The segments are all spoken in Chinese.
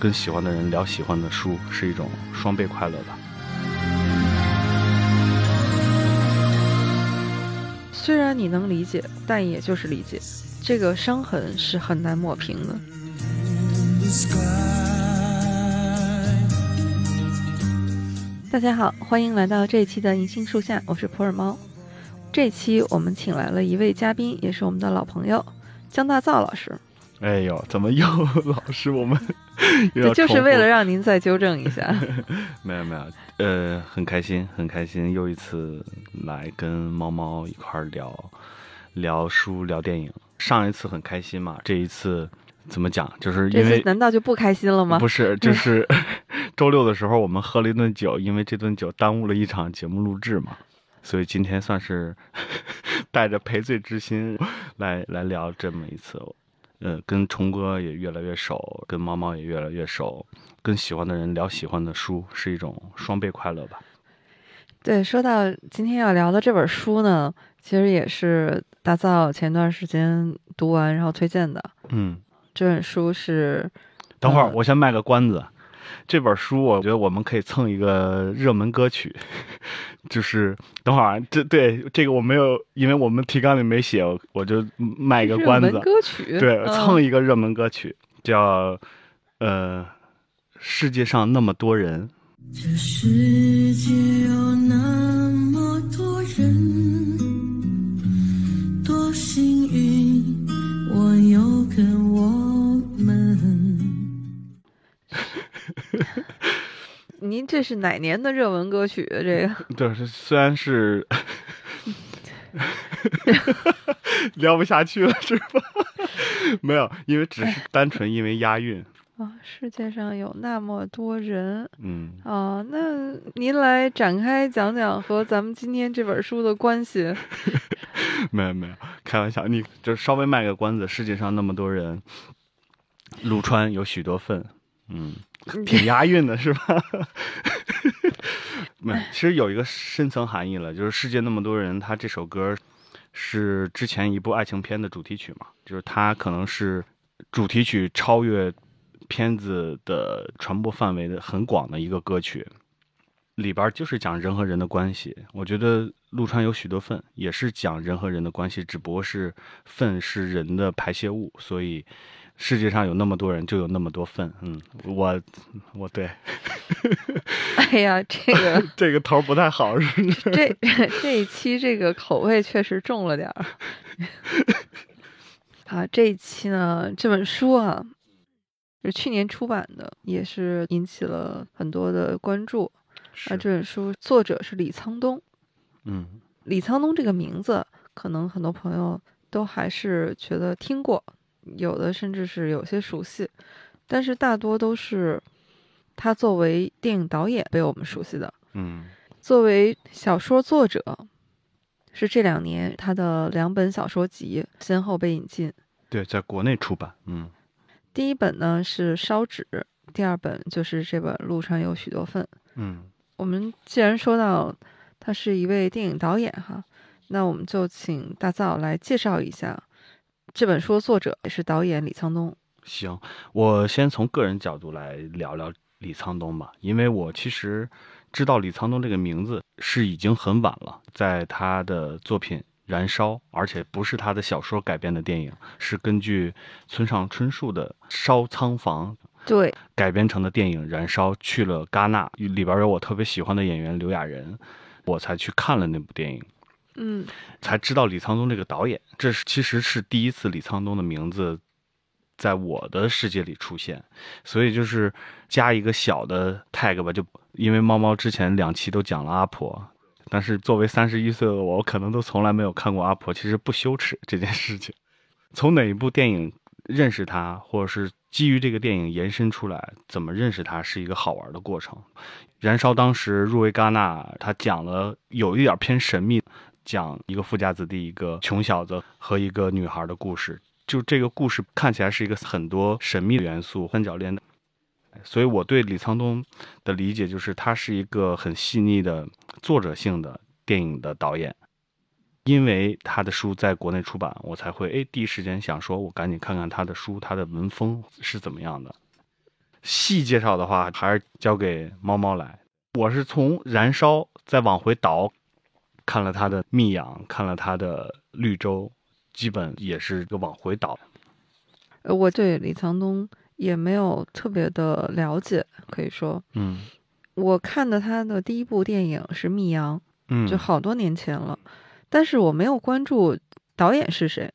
跟喜欢的人聊喜欢的书是一种双倍快乐吧。虽然你能理解，但也就是理解，这个伤痕是很难抹平的。大家好，欢迎来到这一期的银杏树下，我是普洱猫。这期我们请来了一位嘉宾，也是我们的老朋友江大造老师。哎呦，怎么又 老师我们？这就是为了让您再纠正一下。没有没有，呃，很开心，很开心，又一次来跟猫猫一块聊聊书、聊电影。上一次很开心嘛，这一次怎么讲？就是因为难道就不开心了吗？不是，就是周六的时候我们喝了一顿酒，因为这顿酒耽误了一场节目录制嘛，所以今天算是带着赔罪之心来来聊这么一次。呃，跟虫哥也越来越熟，跟猫猫也越来越熟，跟喜欢的人聊喜欢的书是一种双倍快乐吧。对，说到今天要聊的这本书呢，其实也是大造前段时间读完然后推荐的。嗯，这本书是，等会儿我先卖个关子。这本书我觉得我们可以蹭一个热门歌曲，就是等会儿这对这个我没有，因为我们提纲里没写，我就卖一个关子。歌曲对，蹭一个热门歌曲，叫呃，世界上那么多人。这世界有那么多人，多幸运，您这是哪年的热门歌曲？这个 对，虽然是 聊不下去了，是吧？没有，因为只是单纯因为押韵啊。世界上有那么多人，嗯啊，那您来展开讲讲和咱们今天这本书的关系。没有没有，开玩笑，你就稍微卖个关子。世界上那么多人，陆川有许多份，嗯。挺押韵的是吧？没，其实有一个深层含义了，就是世界那么多人，他这首歌是之前一部爱情片的主题曲嘛，就是它可能是主题曲超越片子的传播范围的很广的一个歌曲，里边就是讲人和人的关系。我觉得陆川有许多份也是讲人和人的关系，只不过是粪是人的排泄物，所以。世界上有那么多人，就有那么多份。嗯，我，我对。哎呀，这个这个头不太好，是 这 这一期这个口味确实重了点儿。啊，这一期呢，这本书啊，是去年出版的，也是引起了很多的关注。啊，这本书作者是李沧东。嗯，李沧东这个名字，可能很多朋友都还是觉得听过。有的甚至是有些熟悉，但是大多都是他作为电影导演被我们熟悉的。嗯，作为小说作者，是这两年他的两本小说集先后被引进。对，在国内出版。嗯，第一本呢是《烧纸》，第二本就是这本《路上有许多份》。嗯，我们既然说到他是一位电影导演哈，那我们就请大造来介绍一下。这本书的作者也是导演李沧东。行，我先从个人角度来聊聊李沧东吧，因为我其实知道李沧东这个名字是已经很晚了，在他的作品《燃烧》，而且不是他的小说改编的电影，是根据村上春树的《烧仓房》对改编成的电影《燃烧》，去了戛纳，里边有我特别喜欢的演员刘亚仁，我才去看了那部电影。嗯，才知道李沧东这个导演，这是其实是第一次李沧东的名字在我的世界里出现，所以就是加一个小的 tag 吧，就因为猫猫之前两期都讲了阿婆，但是作为三十一岁的我，我可能都从来没有看过阿婆，其实不羞耻这件事情。从哪一部电影认识他，或者是基于这个电影延伸出来怎么认识他，是一个好玩的过程。燃烧当时入围戛纳，他讲了有一点偏神秘。讲一个富家子弟、一个穷小子和一个女孩的故事，就这个故事看起来是一个很多神秘的元素、三角恋的。所以我对李沧东的理解就是，他是一个很细腻的作者性的电影的导演。因为他的书在国内出版，我才会哎第一时间想说，我赶紧看看他的书，他的文风是怎么样的。细介绍的话，还是交给猫猫来。我是从《燃烧》再往回倒，看了他的《密阳》，看了他的《绿洲》，基本也是个往回倒。呃，我对李沧东也没有特别的了解，可以说，嗯。我看的他的第一部电影是《密阳》，嗯，就好多年前了，但是我没有关注导演是谁。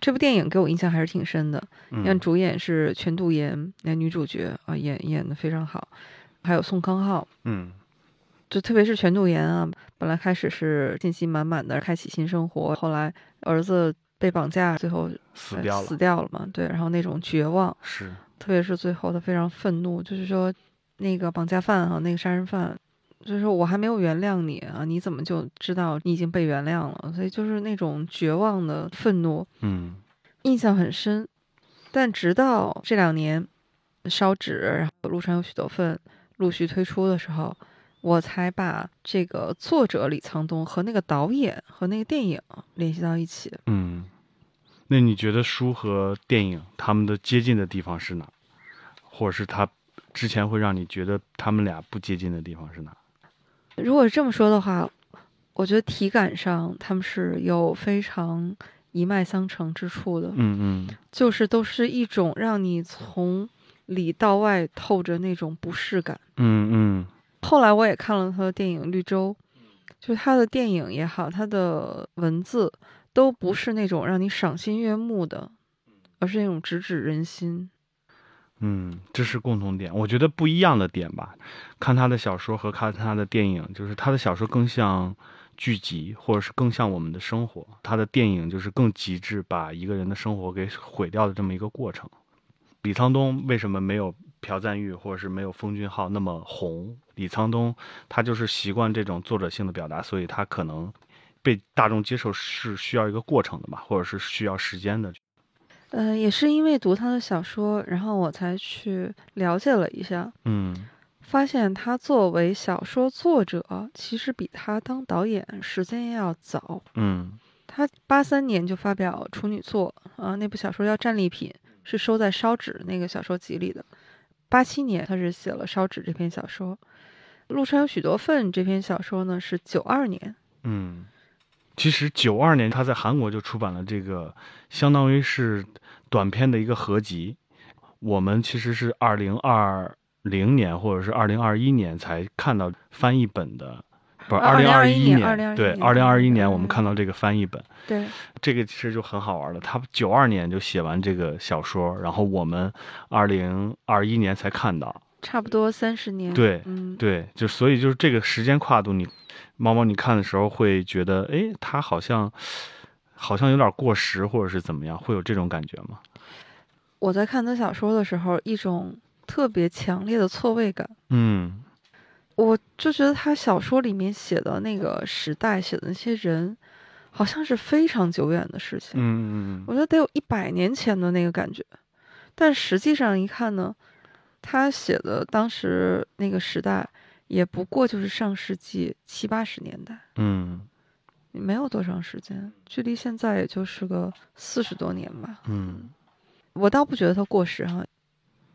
这部电影给我印象还是挺深的，你看嗯主演是全度妍，那女主角啊演演的非常好，还有宋康昊，嗯就特别是全度妍啊，本来开始是信心满满的开启新生活，后来儿子被绑架，最后呃死掉了，死掉了嘛，对，然后那种绝望，是特别是最后他非常愤怒，就是说那个绑架犯哈、那个杀人犯，就是说我还没有原谅你啊，你怎么就知道你已经被原谅了？所以就是那种绝望的愤怒，嗯印象很深。但直到这两年，烧纸，然后路上有许多份陆续推出的时候，我才把这个作者李沧东和那个导演和那个电影联系到一起。嗯。那你觉得书和电影他们的接近的地方是哪？或者是他之前会让你觉得他们俩不接近的地方是哪？如果这么说的话，我觉得体感上他们是有非常一脉相承之处的，嗯嗯就是都是一种让你从里到外透着那种不适感。嗯嗯后来我也看了他的电影《绿洲》，就是他的电影也好，他的文字都不是那种让你赏心悦目的，而是那种直指人心。嗯，这是共同点，我觉得不一样的点吧。看他的小说和看他的电影，就是他的小说更像剧集，或者是更像我们的生活；他的电影就是更极致，把一个人的生活给毁掉的这么一个过程。李沧东为什么没有朴赞玉或者是没有封俊浩那么红？李沧东他就是习惯这种作者性的表达，所以他可能被大众接受是需要一个过程的吧，或者是需要时间的。呃、也是因为读他的小说，然后我才去了解了一下，嗯发现他作为小说作者，其实比他当导演时间要早。嗯他八三年就发表处女作啊，那部小说叫《战利品》，是收在《烧纸》那个小说集里的。八七年他是写了《烧纸》这篇小说，《路上有许多份》这篇小说呢是九二年。嗯，其实九二年他在韩国就出版了这个，相当于是短篇的一个合集。我们其实是二零二零年或者是二零二一年才看到翻译本的，不是二零二2021年，对，2021二零二一年嗯我们看到这个翻译本，对，这个其实就很好玩了。他九二年就写完这个小说，然后我们二零二一年才看到，差不多三十年。对嗯，对，就所以就是这个时间跨度，你猫猫你看的时候会觉得，哎，他好像好像有点过时，或者是怎么样，会有这种感觉吗？我在看他小说的时候，一种特别强烈的错位感。嗯我就觉得他小说里面写的那个时代，写的那些人，好像是非常久远的事情。嗯嗯我觉得得有一百年前的那个感觉，但实际上一看呢，他写的当时那个时代，也不过就是上世纪七八十年代，嗯没有多长时间，距离现在也就是个四十多年吧。嗯我倒不觉得他过时哈，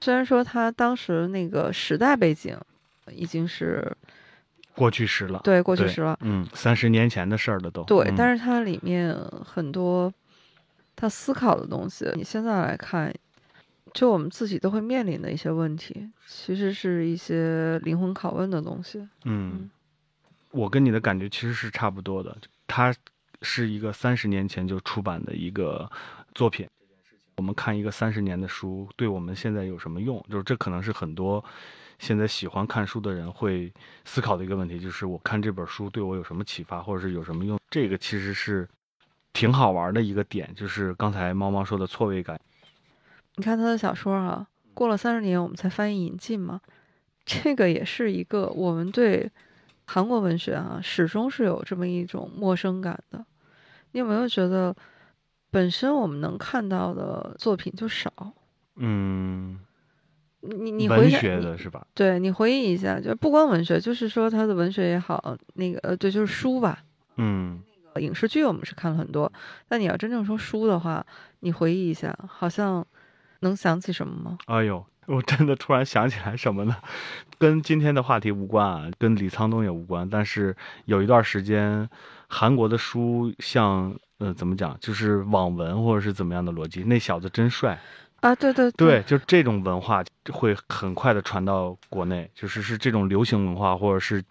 虽然说他当时那个时代背景已经是过去时了，对过去时了，嗯，三十年前的事儿了都，对，嗯但是它里面很多他思考的东西，你现在来看，就我们自己都会面临的一些问题，其实是一些灵魂拷问的东西。嗯，我跟你的感觉其实是差不多的。它是一个三十年前就出版的一个作品。我们看一个三十年的书，对我们现在有什么用？就是这可能是很多现在喜欢看书的人会思考的一个问题，就是我看这本书对我有什么启发，或者是有什么用？这个其实是挺好玩的一个点，就是刚才猫猫说的错位感。你看他的小说啊，过了三十年我们才翻译引进嘛，这个也是一个我们对韩国文学啊始终是有这么一种陌生感的。你有没有觉得，本身我们能看到的作品就少？嗯，你你回文学的是吧？对你回忆一下，就不光文学，就是说他的文学也好，那个呃，对，就是书吧。嗯影视剧我们是看了很多，但你要真正说书的话，你回忆一下，好像能想起什么吗？哎呦，我真的突然想起来什么呢？跟今天的话题无关啊，跟李沧东也无关。但是有一段时间，韩国的书像呃怎么讲，就是网文或者是怎么样的逻辑，那小子真帅。啊，对对对，就这种文化会很快的传到国内，就是是这种流行文化，或者是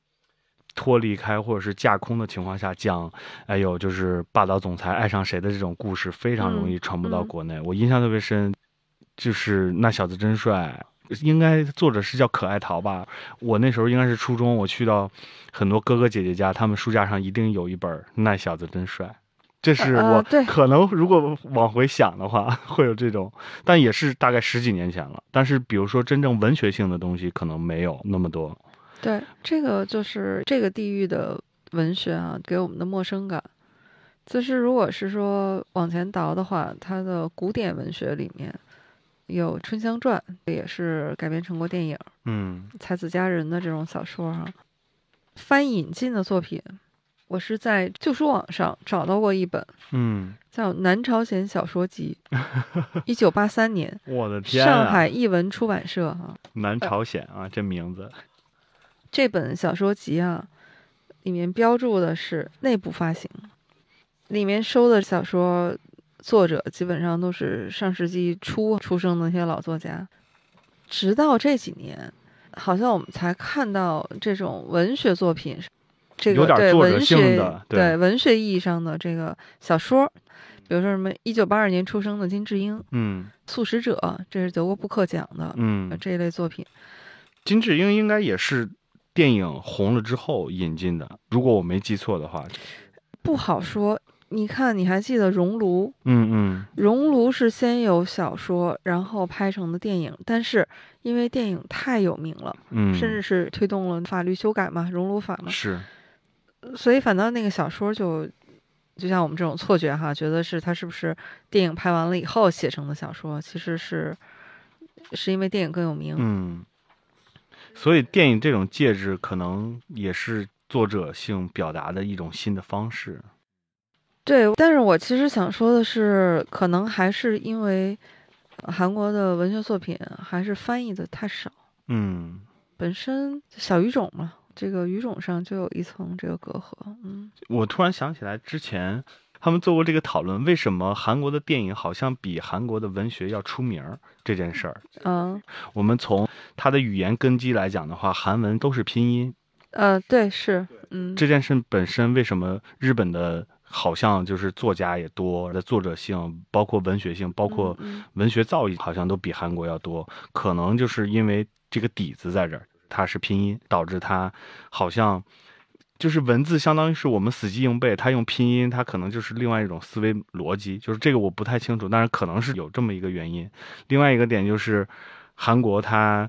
脱离开或者是架空的情况下讲，哎呦，就是霸道总裁爱上谁的这种故事，非常容易传播到嗯国内。我印象特别深，就是那小子真帅，应该作者是叫可爱桃吧？我那时候应该是初中，我去到很多哥哥姐姐家，他们书架上一定有一本《那小子真帅》。这是我可能如果往回想的话，会有这种，但也是大概十几年前了。但是比如说真正文学性的东西，可能没有那么多。对，这个就是这个地域的文学啊，给我们的陌生感。就是如果是说往前倒的话，它的古典文学里面有《春香传》，也是改编成过电影，嗯才子佳人的这种小说哈、翻引进的作品，我是在旧书网上找到过一本，嗯，叫《南朝鲜小说集 》，一九八三年，我的天、啊！上海译文出版社哈、南朝鲜啊，这名字。这本小说集啊，里面标注的是内部发行，里面收的小说作者基本上都是上世纪初出生的那些老作家，直到这几年，好像我们才看到这种文学作品，这个有点对作者性文学的对对文学意义上的这个小说，比如说什么一九八二年出生的金智英，《嗯素食者》，这是德国布克奖的、嗯，这一类作品。金智英应该也是电影红了之后引进的，如果我没记错的话。不好说。你看，你还记得《熔炉》？嗯嗯《熔炉》是先有小说，然后拍成的电影，但是因为电影太有名了，嗯，甚至是推动了法律修改嘛，熔炉法嘛，是所以反倒那个小说就，就像我们这种错觉哈，觉得是他是不是电影拍完了以后写成的小说，其实是是因为电影更有名。嗯，所以电影这种介质可能也是作者性表达的一种新的方式。对，但是我其实想说的是，可能还是因为呃韩国的文学作品还是翻译的太少，嗯，本身小语种嘛，这个语种上就有一层这个隔阂。嗯，我突然想起来之前他们做过这个讨论，为什么韩国的电影好像比韩国的文学要出名儿这件事儿。嗯，我们从它的语言根基来讲的话，韩文都是拼音，呃，对，是，嗯，这件事本身为什么日本的好像就是作家也多，的作者性，包括文学性，包括嗯文学造诣，好像都比韩国要多。可能就是因为这个底子在这儿，它是拼音，导致它好像就是文字相当于是我们死记硬背，它用拼音，它可能就是另外一种思维逻辑。就是这个我不太清楚，但是可能是有这么一个原因。另外一个点就是韩国它。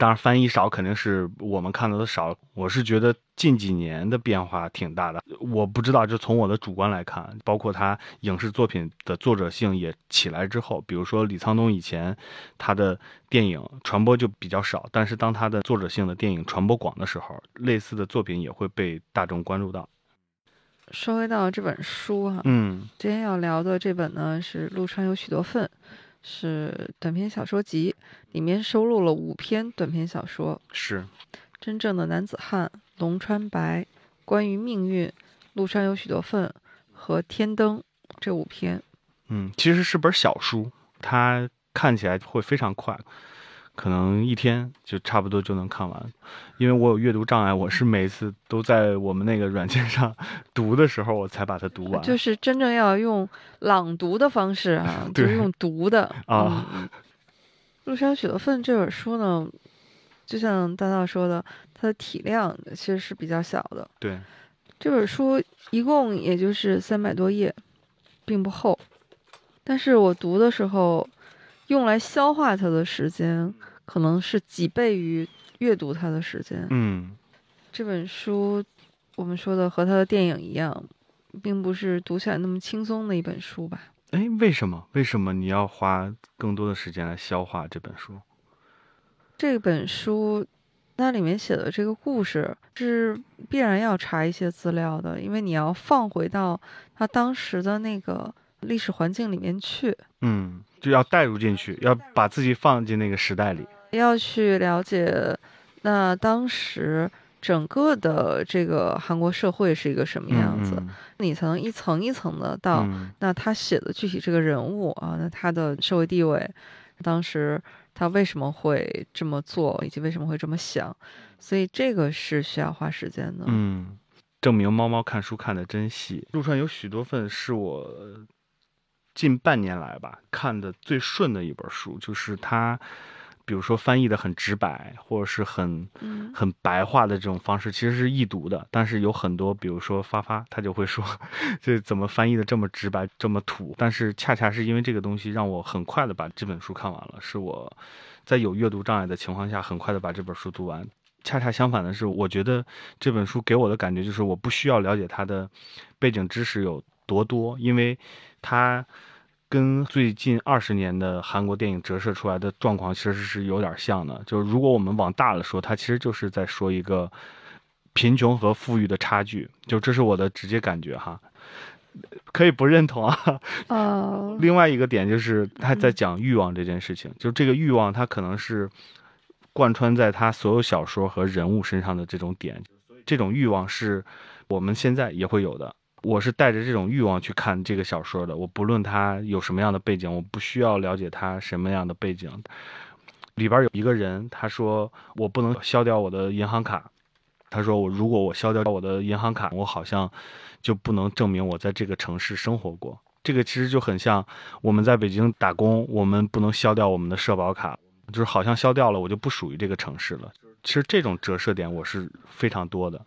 当然，翻译少肯定是我们看到的少。我是觉得近几年的变化挺大的。我不知道，就从我的主观来看，包括他影视作品的作者性也起来之后，比如说李沧东以前他的电影传播就比较少，但是当他的作者性的电影传播广的时候，类似的作品也会被大众关注到。说回到这本书哈、嗯今天要聊的这本呢是《陆川有许多份》，是短篇小说集，里面收录了五篇短篇小说，是，《真正的男子汉》《龙川白》《关于命运》《路上有许多份》和《天灯》这五篇。嗯，其实是本小书，它看起来会非常快，可能一天就差不多就能看完。因为我有阅读障碍，我是每次都在我们那个软件上 读的时候，我才把它读完。就是真正要用朗读的方式啊，就是用读的啊。陆川有许多份这本书呢，就像大道说的，它的体量其实是比较小的。对，这本书一共也就是三百多页，并不厚。但是我读的时候，用来消化它的时间，可能是几倍于阅读它的时间。嗯这本书，我们说的和他的电影一样，并不是读起来那么轻松的一本书吧。哎，为什么？为什么你要花更多的时间来消化这本书？这本书，那里面写的这个故事是必然要查一些资料的，因为你要放回到他当时的那个历史环境里面去，嗯，就要带入进去，要把自己放进那个时代里。要去了解那当时整个的这个韩国社会是一个什么样子，嗯你才能一层一层的到、嗯那他写的具体这个人物啊，那他的社会地位，当时他为什么会这么做，以及为什么会这么想，所以这个是需要花时间的。嗯，证明猫猫看书看的真细。陆川有许多份是我近半年来吧看的最顺的一本书，就是它，比如说翻译的很直白，或者是很嗯很白话的这种方式，其实是易读的。但是有很多，比如说发发，他就会说，这怎么翻译的这么直白，这么土？但是恰恰是因为这个东西，让我很快的把这本书看完了，是我在有阅读障碍的情况下，很快的把这本书读完。恰恰相反的是，我觉得这本书给我的感觉就是，我不需要了解它的背景知识有多多，因为它跟最近二十年的韩国电影折射出来的状况其实是有点像的。就是如果我们往大了说，它其实就是在说一个贫穷和富裕的差距，就这是我的直接感觉哈。可以不认同啊，呃，另外一个点就是他在讲欲望这件事情，就这个欲望，它可能是贯穿在他所有小说和人物身上的这种点，这种欲望是我们现在也会有的。我是带着这种欲望去看这个小说的，我不论他有什么样的背景，我不需要了解他什么样的背景。里边有一个人，他说我不能消掉我的银行卡，他说我如果我消掉我的银行卡，我好像就不能证明我在这个城市生活过。这个其实就很像我们在北京打工，我们不能消掉我们的社保卡，就是好像消掉了，我就不属于这个城市了。其实这种折射点我是非常多的。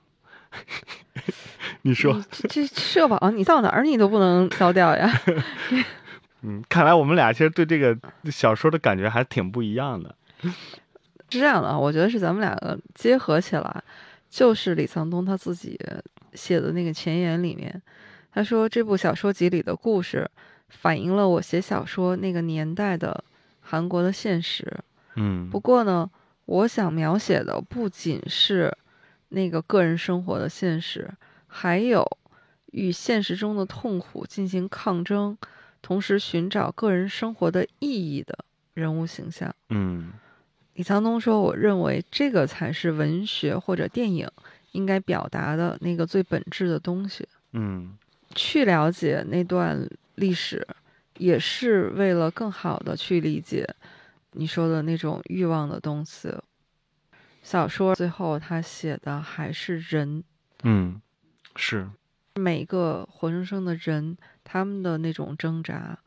你说，这这社保你到哪儿你都不能消掉呀。嗯，看来我们俩其实对这个小说的感觉还挺不一样的。是这样的啊，我觉得是咱们两个结合起来，就是李沧东他自己写的那个前言里面，他说这部小说集里的故事反映了我写小说那个年代的韩国的现实。嗯，不过呢，我想描写的不仅是那个个人生活的现实，还有与现实中的痛苦进行抗争，同时寻找个人生活的意义的人物形象。嗯李沧东说：“我认为这个才是文学或者电影应该表达的那个最本质的东西。嗯去了解那段历史，也是为了更好的去理解你说的那种欲望的东西。小说最后他写的还是人，嗯，是，每一个活生生的人，他们的那种挣扎，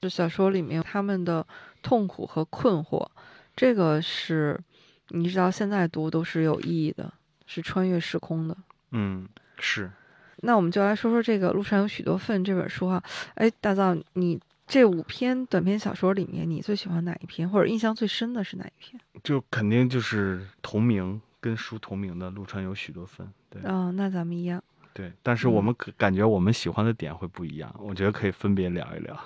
就小说里面他们的痛苦和困惑，这个是你直到现在读都是有意义的，是穿越时空的。嗯是。那我们就来说说这个《路上有许多份》这本书啊。哎，大藏，你这五篇短篇小说里面，你最喜欢哪一篇，或者印象最深的是哪一篇？就肯定就是同名跟书同名的陆川有许多分，对、哦，那咱们一样。对，但是我们可感觉我们喜欢的点会不一样，我觉得可以分别聊一聊。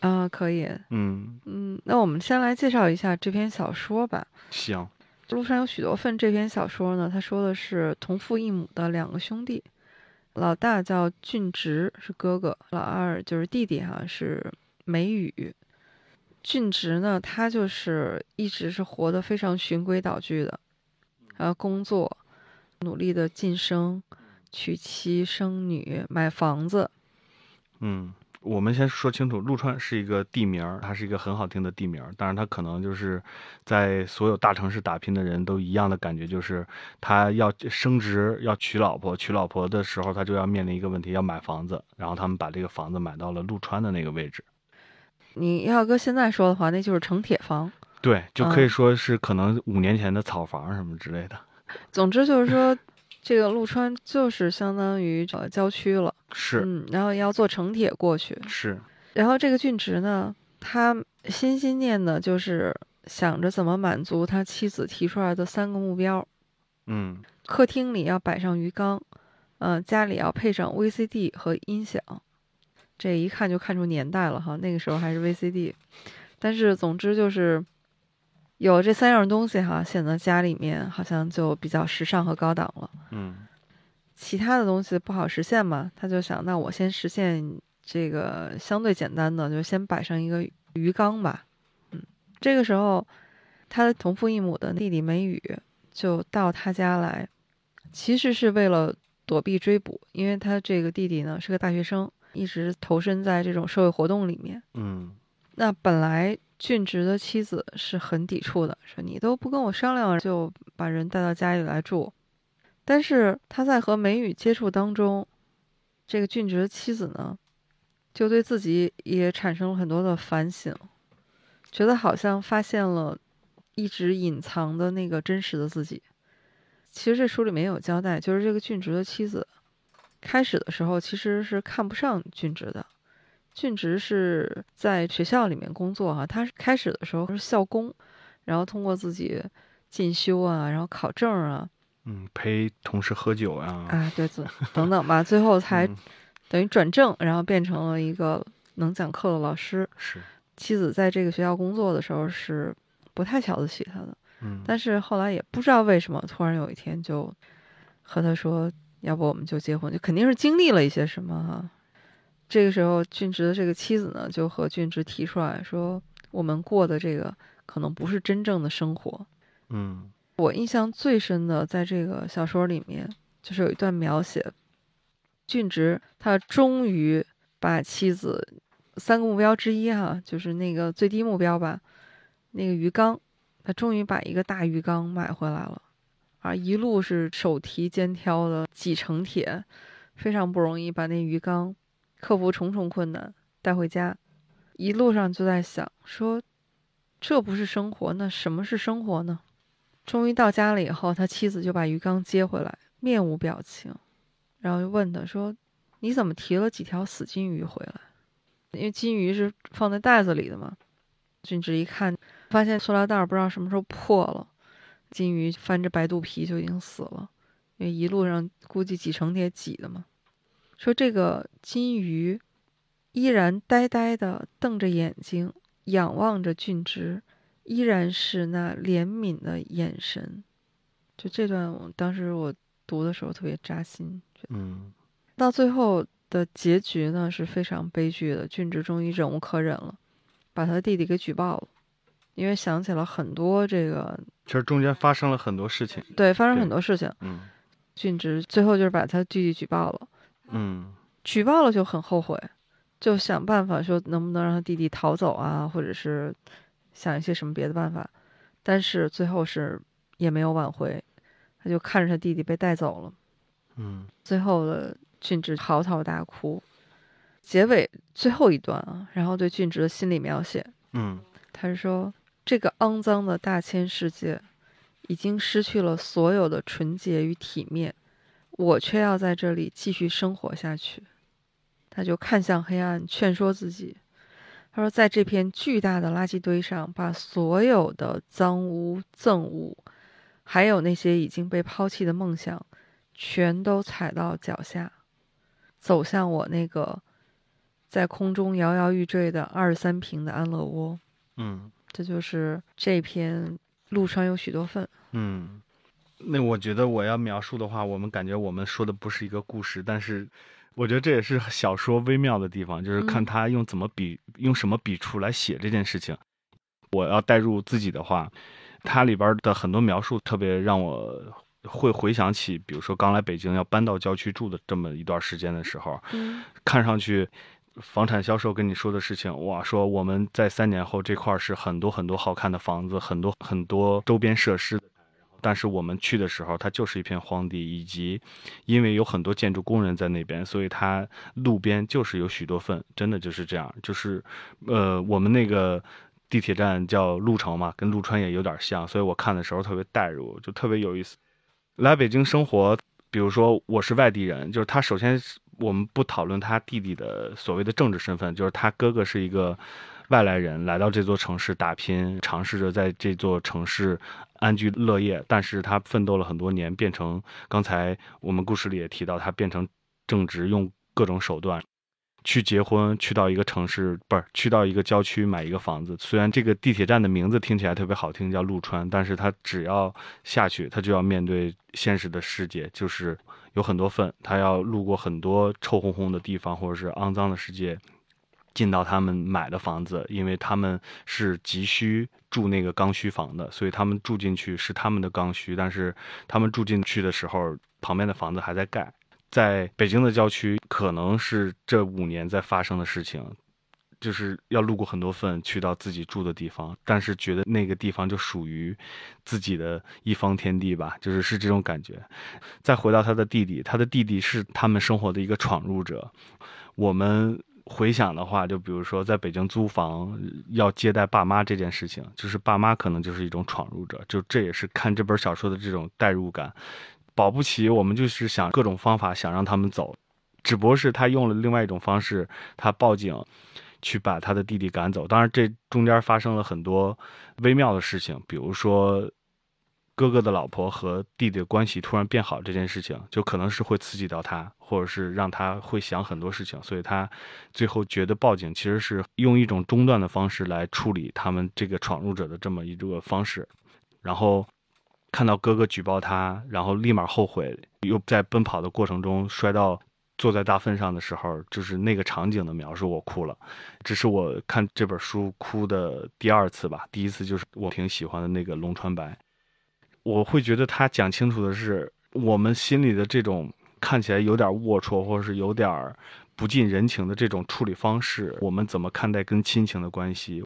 啊、可以。嗯，嗯，那我们先来介绍一下这篇小说吧。行，路上有许多份这篇小说呢，他说的是同父异母的两个兄弟，老大叫俊直，是哥哥；老二就是弟弟哈，是梅雨。俊直呢，他就是一直是活得非常循规蹈矩的，呃，工作，努力的晋升，娶妻生女，买房子。嗯，我们先说清楚，陆川是一个地名儿，它是一个很好听的地名儿，但是它可能就是在所有大城市打拼的人都一样的感觉，就是他要升职，要娶老婆，娶老婆的时候他就要面临一个问题，要买房子，然后他们把这个房子买到了陆川的那个位置。你要搁现在说的话，那就是城铁房。对，就可以嗯说是可能五年前的草房什么之类的。总之就是说，这个陆川就是相当于呃郊区了。是嗯，然后要坐城铁过去。是，然后这个俊直呢，他心心念的就是想着怎么满足他妻子提出来的三个目标：嗯客厅里要摆上鱼缸，呃，家里要配上 VCD 和音响。这一看就看出年代了哈，那个时候还是 VCD。但是总之就是有这三样东西哈，显得家里面好像就比较时尚和高档了。嗯其他的东西不好实现嘛，他就想，那我先实现这个相对简单的，就先摆上一个鱼缸吧。嗯，这个时候，他的同父异母的弟弟梅雨就到他家来，其实是为了躲避追捕，因为他这个弟弟呢是个大学生，一直投身在这种社会活动里面。嗯那本来俊直的妻子是很抵触的，说你都不跟我商量就把人带到家里来住。但是他在和梅雨接触当中，这个俊直的妻子呢，就对自己也产生了很多的反省，觉得好像发现了一直隐藏的那个真实的自己。其实这书里面有交代，就是这个俊直的妻子，开始的时候其实是看不上俊直的。俊植是在学校里面工作哈、他是开始的时候是校工，然后通过自己进修啊，然后考证啊，嗯，陪同事喝酒啊，啊，对，等 等等吧，最后才嗯等于转正，然后变成了一个能讲课的老师。是，妻子在这个学校工作的时候是不太瞧得起他的，嗯，但是后来也不知道为什么，突然有一天就和他说：“要不我们就结婚？”就肯定是经历了一些什么哈。这个时候，俊植的这个妻子呢，就和俊植提出来说：“我们过的这个可能不是真正的生活。”嗯我印象最深的，在这个小说里面，就是有一段描写，俊植他终于把妻子三个目标之一哈、就是那个最低目标吧，那个鱼缸，他终于把一个大鱼缸买回来了，啊，一路是手提肩挑的几成铁，非常不容易把那鱼缸克服重重困难带回家，一路上就在想说，这不是生活，那什么是生活呢？终于到家了以后，他妻子就把鱼缸接回来，面无表情，然后就问他说：“你怎么提了几条死金鱼回来？因为金鱼是放在袋子里的嘛。”俊直一看，发现塑料袋不知道什么时候破了，金鱼翻着白肚皮就已经死了，因为一路上估计几成铁挤的嘛。说这个金鱼依然呆呆地瞪着眼睛，仰望着俊直。依然是那怜悯的眼神。就这段，我当时我读的时候特别扎心。觉得嗯到最后的结局呢是非常悲剧的，俊直终于忍无可忍了，把他弟弟给举报了，因为想起了很多这个其实中间发生了很多事情，对发生很多事情，嗯俊直最后就是把他弟弟举报了，嗯。举报了就很后悔，就想办法说能不能让他弟弟逃走啊，或者是想一些什么别的办法，但是最后是也没有挽回，他就看着他弟弟被带走了，嗯。最后的俊直嚎啕大哭。结尾最后一段啊，然后对俊直的心理描写，嗯。他是说这个肮脏的大千世界已经失去了所有的纯洁与体面，我却要在这里继续生活下去。他就看向黑暗，劝说自己。他说，在这片巨大的垃圾堆上，把所有的脏污、憎恶，还有那些已经被抛弃的梦想，全都踩到脚下，走向我那个在空中摇摇欲坠的二十三平的安乐窝。嗯这就是这篇陆川有许多份。嗯。那我觉得我要描述的话，我们感觉我们说的不是一个故事，但是我觉得这也是小说微妙的地方，就是看嗯他用怎么笔，用什么笔触来写这件事情。我要带入自己的话，它里边的很多描述特别让我会回想起，比如说刚来北京要搬到郊区住的这么一段时间的时候，嗯看上去房产销售跟你说的事情，哇，说我们在三年后这块是很多很多好看的房子，很多很多周边设施。但是我们去的时候，它就是一片荒地，以及因为有很多建筑工人在那边，所以它路边就是有许多粪，真的就是这样。就是，呃，我们那个地铁站叫鹿城嘛，跟陆川也有点像，所以我看的时候特别带入，就特别有意思。来北京生活，比如说我是外地人，就是他首先我们不讨论他弟弟的所谓的政治身份，就是他哥哥是一个外来人，来到这座城市打拼，尝试着在这座城市安居乐业，但是他奋斗了很多年，变成刚才我们故事里也提到，他变成正直，用各种手段。去结婚，去到一个城市，不是去到一个郊区买一个房子。虽然这个地铁站的名字听起来特别好听，叫陆川，但是他只要下去，他就要面对现实的世界，就是有很多粪，他要路过很多臭烘烘的地方，或者是肮脏的世界，进到他们买的房子，因为他们是急需住那个刚需房的，所以他们住进去是他们的刚需，但是他们住进去的时候，旁边的房子还在盖。在北京的郊区，可能是这五年在发生的事情，就是要路过很多份去到自己住的地方，但是觉得那个地方就属于自己的一方天地吧，就是是这种感觉。再回到他的弟弟，他的弟弟是他们生活的一个闯入者。我们回想的话，就比如说在北京租房要接待爸妈这件事情，就是爸妈可能就是一种闯入者，就这也是看这本小说的这种代入感。保不齐我们就是想各种方法想让他们走，只不过是他用了另外一种方式，他报警，去把他的弟弟赶走。当然，这中间发生了很多微妙的事情，比如说哥哥的老婆和弟弟的关系突然变好这件事情，就可能是会刺激到他，或者是让他会想很多事情，所以他最后觉得报警其实是用一种中断的方式来处理他们这个闯入者的这么一个方式，然后。看到哥哥举报他，然后立马后悔，又在奔跑的过程中摔到坐在大粪上的时候，就是那个场景的描述，我哭了。这是我看这本书哭的第二次吧，第一次就是我挺喜欢的那个龙川白。我会觉得他讲清楚的是我们心里的这种看起来有点龌龊，或者是有点不近人情的这种处理方式，我们怎么看待跟亲情的关系？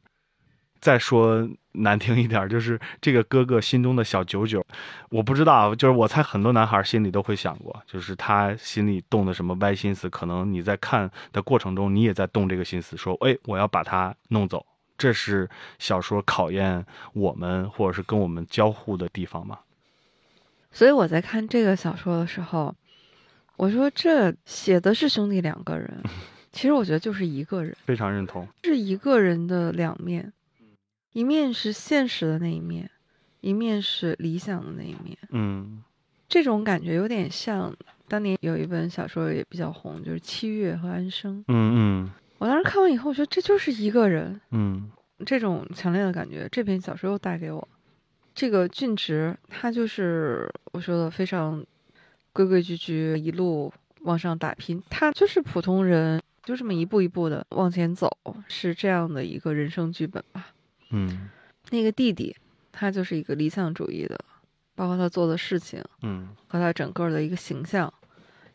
再说难听一点，就是这个哥哥心中的小九九，我不知道，就是我猜很多男孩心里都会想过，就是他心里动的什么歪心思，可能你在看的过程中，你也在动这个心思，说，哎，我要把他弄走，这是小说考验我们或者是跟我们交互的地方吗。所以我在看这个小说的时候，我说这写的是兄弟两个人，其实我觉得就是一个人，非常认同，是一个人的两面。一面是现实的那一面，一面是理想的那一面。嗯，这种感觉有点像当年有一本小说也比较红，就是《七月和安生》。嗯嗯，我当时看完以后，我觉得这就是一个人。嗯，这种强烈的感觉，这篇小说又带给我。这个俊植，他就是我说的非常规规矩矩，一路往上打拼。他就是普通人，就这么一步一步的往前走，是这样的一个人生剧本吧。嗯，那个弟弟，他就是一个理想主义的，包括他做的事情，嗯，和他整个的一个形象。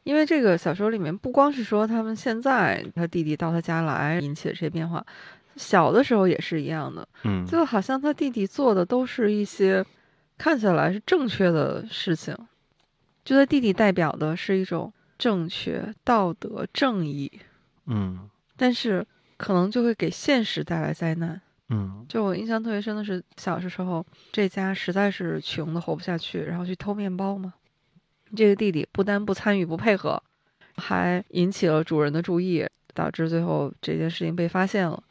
因为这个小说里面不光是说他们现在他弟弟到他家来引起的这些变化，小的时候也是一样的，嗯，就好像他弟弟做的都是一些看起来是正确的事情，就他弟弟代表的是一种正确、道德、正义，嗯，但是可能就会给现实带来灾难。嗯，就我印象特别深的是，小的时候这家实在是穷的活不下去，然后去偷面包嘛。这个弟弟不但不参与不配合，还引起了主人的注意，导致最后这件事情被发现了。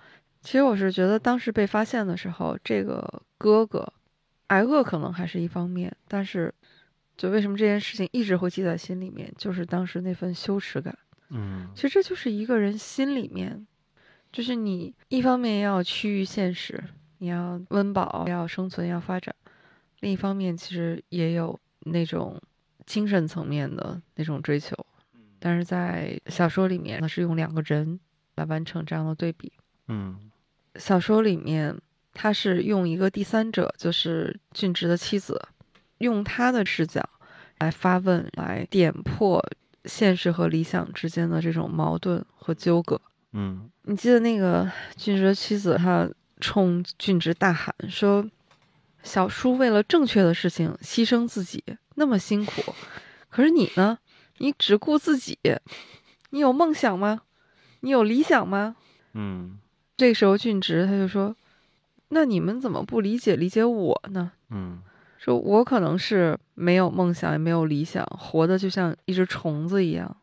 其实我是觉得，当时被发现的时候，这个哥哥挨饿可能还是一方面，但是就为什么这件事情一直会记在心里面，就是当时那份羞耻感。嗯，其实这就是一个人心里面。就是你一方面要趋于现实，你要温饱，要生存，要发展；另一方面，其实也有那种精神层面的那种追求。但是在小说里面，它是用两个人来完成这样的对比。嗯，小说里面，他是用一个第三者，就是俊植的妻子，用他的视角来发问，来点破现实和理想之间的这种矛盾和纠葛。嗯，你记得那个俊直的妻子，她冲俊植大喊说：“小叔为了正确的事情牺牲自己，那么辛苦，可是你呢？你只顾自己，你有梦想吗？你有理想吗？”嗯，这时候俊直他就说：“那你们怎么不理解理解我呢？嗯，说我可能是没有梦想，也没有理想，活的就像一只虫子一样，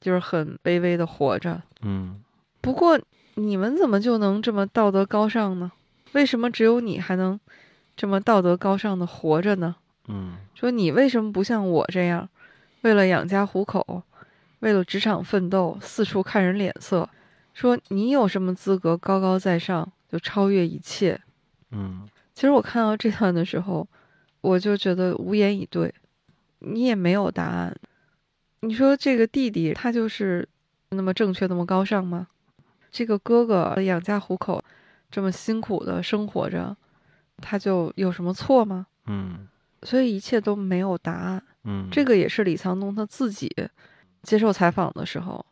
就是很卑微的活着。”嗯。不过，你们怎么就能这么道德高尚呢？为什么只有你还能这么道德高尚的活着呢？嗯，说你为什么不像我这样，为了养家糊口，为了职场奋斗，四处看人脸色，说你有什么资格高高在上，就超越一切？嗯其实我看到这段的时候，我就觉得无言以对，你也没有答案。你说这个弟弟他就是那么正确、那么高尚吗？这个哥哥养家糊口，这么辛苦的生活着，他就有什么错吗？嗯所以一切都没有答案。嗯，这个也是李沧东他自己接受采访的时候，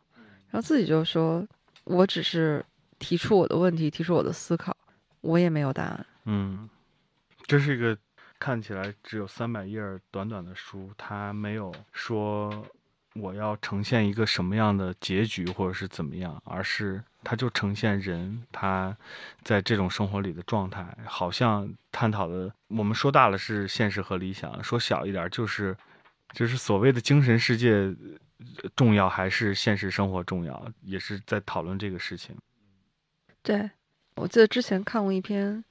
然后自己就说：“我只是提出我的问题，提出我的思考，我也没有答案。嗯，这是一个看起来只有三百页短短的书，他没有说我要呈现一个什么样的结局或者是怎么样，而是它就呈现人他在这种生活里的状态，好像探讨的我们说大了是现实和理想，说小一点就是就是所谓的精神世界重要还是现实生活重要，也是在讨论这个事情。对，我记得之前看过一篇，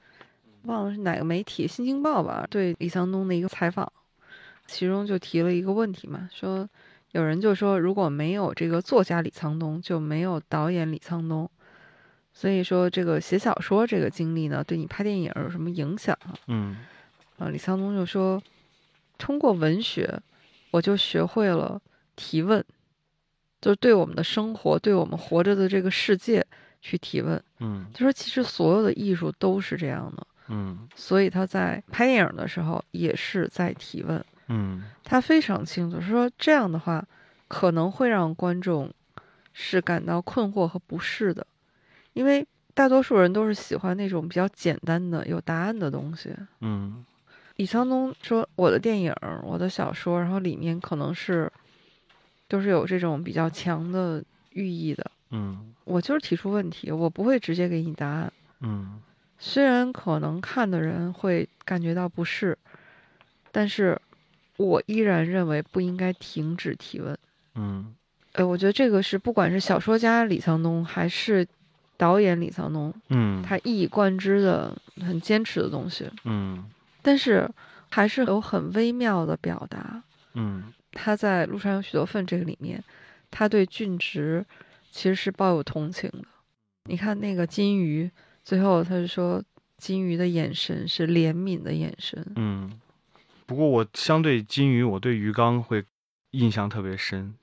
忘了是哪个媒体，《新京报》吧，对李沧东的一个采访，其中就提了一个问题嘛，说有人就说如果没有这个作家李沧东，就没有导演李沧东，所以说这个写小说这个经历呢，对你拍电影有什么影响啊？嗯啊，李沧东就说，通过文学，我就学会了提问，就是对我们的生活，对我们活着的这个世界去提问。嗯他说，其实所有的艺术都是这样的，嗯所以他在拍电影的时候也是在提问。嗯他非常清楚，说这样的话可能会让观众是感到困惑和不适的，因为大多数人都是喜欢那种比较简单的、有答案的东西。嗯李沧东说：“我的电影、我的小说，然后里面可能是都是有这种比较强的寓意的。嗯我就是提出问题，我不会直接给你答案。嗯虽然可能看的人会感觉到不适，但是我依然认为不应该停止提问。嗯呃，我觉得这个是不管是小说家李沧东还是导演李沧东，嗯，他一以贯之的很坚持的东西，嗯但是还是有很微妙的表达。嗯他在《路上有许多粪》这个里面，他对俊植其实是抱有同情的。你看那个金鱼，最后他就说金鱼的眼神是怜悯的眼神。嗯。不过我相对金鱼，我对鱼缸会印象特别深。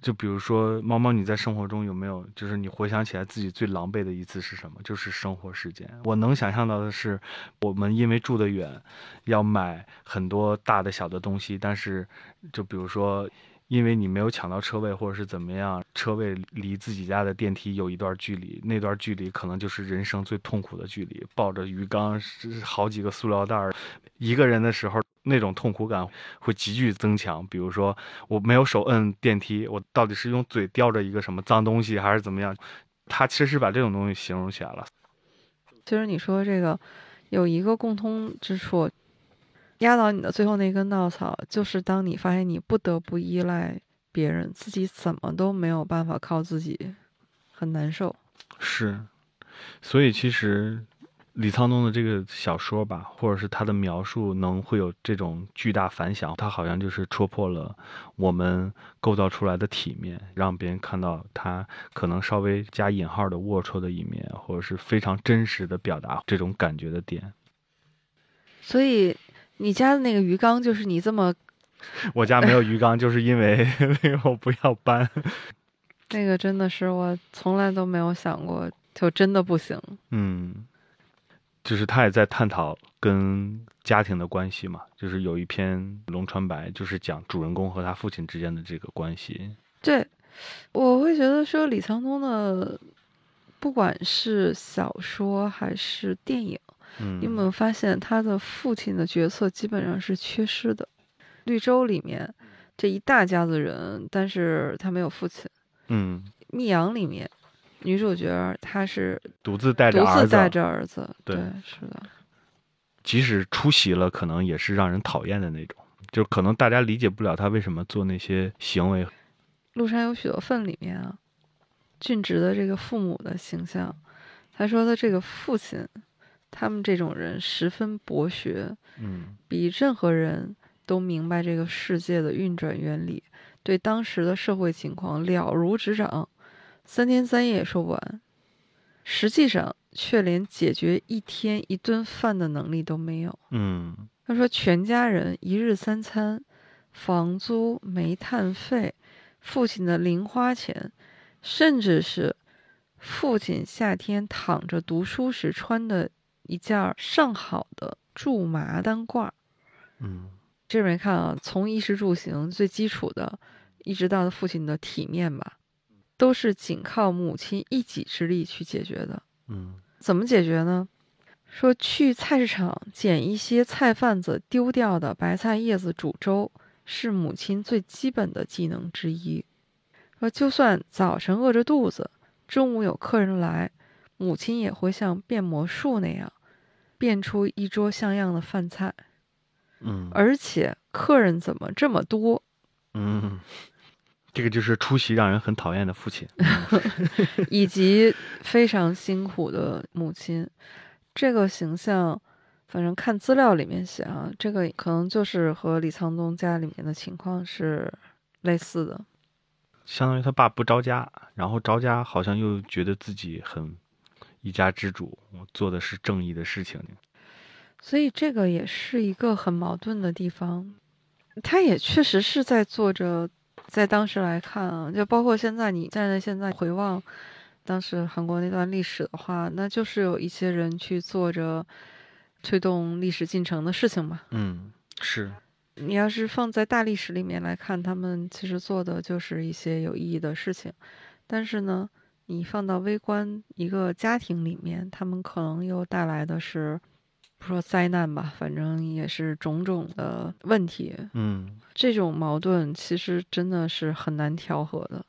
就比如说，猫猫，你在生活中有没有，就是你回想起来自己最狼狈的一次是什么？就是生活事件。我能想象到的是，我们因为住得远，要买很多大的小的东西，但是就比如说。因为你没有抢到车位，或者是怎么样，车位离自己家的电梯有一段距离，那段距离可能就是人生最痛苦的距离。抱着鱼缸，是好几个塑料袋儿，一个人的时候，那种痛苦感会急剧增强。比如说，我没有手摁电梯，我到底是用嘴叼着一个什么脏东西，还是怎么样？他其实是把这种东西形容起来了。其实你说这个有一个共通之处，压倒你的最后那根稻草，就是当你发现你不得不依赖别人，自己怎么都没有办法靠自己，很难受。是，所以其实李沧东的这个小说吧，或者是他的描述，能会有这种巨大反响。他好像就是戳破了我们构造出来的体面，让别人看到他可能稍微加引号的龌龊的一面，或者是非常真实的表达这种感觉的点。所以你家的那个鱼缸，就是你这么 我家没有鱼缸，就是因为 那个我不要搬。那个，真的是我从来都没有想过，就真的不行。嗯，就是他也在探讨跟家庭的关系嘛，就是有一篇《龙川白》，就是讲主人公和他父亲之间的这个关系。对，我会觉得说李沧东的，不管是小说还是电影，嗯，你有没有发现他的父亲的角色基本上是缺失的？绿洲里面这一大家子人，但是他没有父亲。嗯，密阳里面，女主角她是独自带着独儿子，自带着儿子，对是的，即使出席了，可能也是让人讨厌的那种。就可能大家理解不了他为什么做那些行为。陆山有许多份里面啊，俊直的这个父母的形象，他说他这个父亲，他们这种人十分博学，嗯比任何人都明白这个世界的运转原理，对当时的社会情况了如指掌，三天三夜也说不完，实际上却连解决一天一顿饭的能力都没有。嗯他说，全家人一日三餐、房租、煤炭费、父亲的零花钱，甚至是父亲夏天躺着读书时穿的一件上好的苎麻单褂。嗯这边看啊，从衣食住行最基础的，一直到父亲的体面吧，都是仅靠母亲一己之力去解决的。嗯怎么解决呢？说去菜市场捡一些菜贩子丢掉的白菜叶子煮粥，是母亲最基本的技能之一。说就算早晨饿着肚子，中午有客人来，母亲也会像变魔术那样，变出一桌像样的饭菜。嗯，而且客人怎么这么多？嗯，这个就是出席让人很讨厌的父亲。以及非常辛苦的母亲，这个形象，反正看资料里面写啊，这个可能就是和李沧东家里面的情况是类似的。相当于他爸不着家，然后着家好像又觉得自己很一家之主，我做的是正义的事情。所以这个也是一个很矛盾的地方。他也确实是在做着，在当时来看啊，就包括现在你站在现在回望当时韩国那段历史的话，那就是有一些人去做着推动历史进程的事情嘛。嗯，是，你要是放在大历史里面来看，他们其实做的就是一些有意义的事情，但是呢，你放到微观一个家庭里面，他们可能又带来的是，不说灾难吧，反正也是种种的问题。嗯这种矛盾其实真的是很难调和的。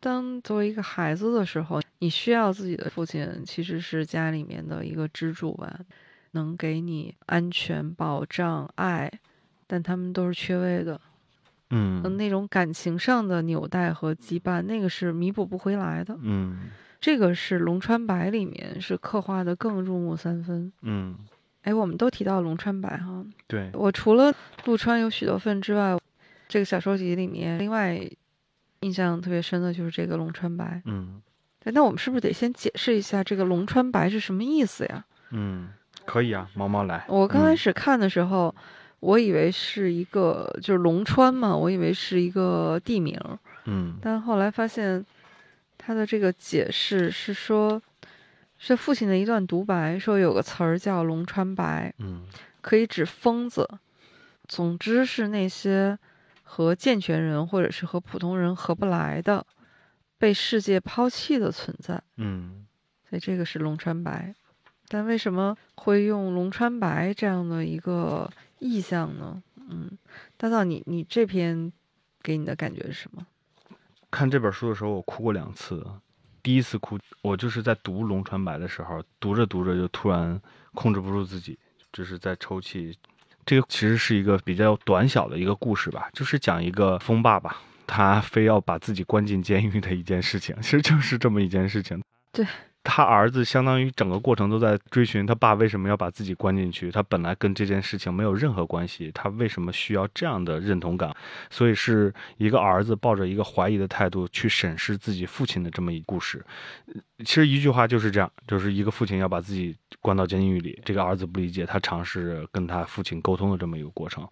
当作为一个孩子的时候，你需要自己的父亲其实是家里面的一个支柱吧，能给你安全、保障、爱，但他们都是缺位的。嗯嗯，那种感情上的纽带和羁绊，那个是弥补不回来的。嗯这个是龙川白里面是刻画的更入木三分。嗯，哎，我们都提到龙川白哈，对，我除了陆川有许多份之外，这个小说集里面另外印象特别深的就是这个龙川白。嗯哎那我们是不是得先解释一下这个龙川白是什么意思呀？嗯，可以啊，毛毛来。我刚开嗯始看的时候，我以为是一个就是龙川嘛，我以为是一个地名，嗯但后来发现他的这个解释是说，是父亲的一段独白，说有个词儿叫龙川白，嗯可以指疯子，总之是那些和健全人或者是和普通人合不来的，被世界抛弃的存在。嗯所以这个是龙川白，但为什么会用龙川白这样的一个意象呢？嗯，大道你你这篇给你的感觉是什么？看这本书的时候，我哭过两次。第一次哭，我就是在读龙传白的时候，读着读着就突然控制不住自己，就是在抽泣。这个其实是一个比较短小的一个故事吧，就是讲一个疯爸爸，他非要把自己关进监狱的一件事情，其实就是这么一件事情。对。他儿子相当于整个过程都在追寻他爸为什么要把自己关进去，他本来跟这件事情没有任何关系，他为什么需要这样的认同感？所以是一个儿子抱着一个怀疑的态度去审视自己父亲的这么一故事。其实一句话就是这样，就是一个父亲要把自己关到监狱里，这个儿子不理解，他尝试跟他父亲沟通的这么一个过程。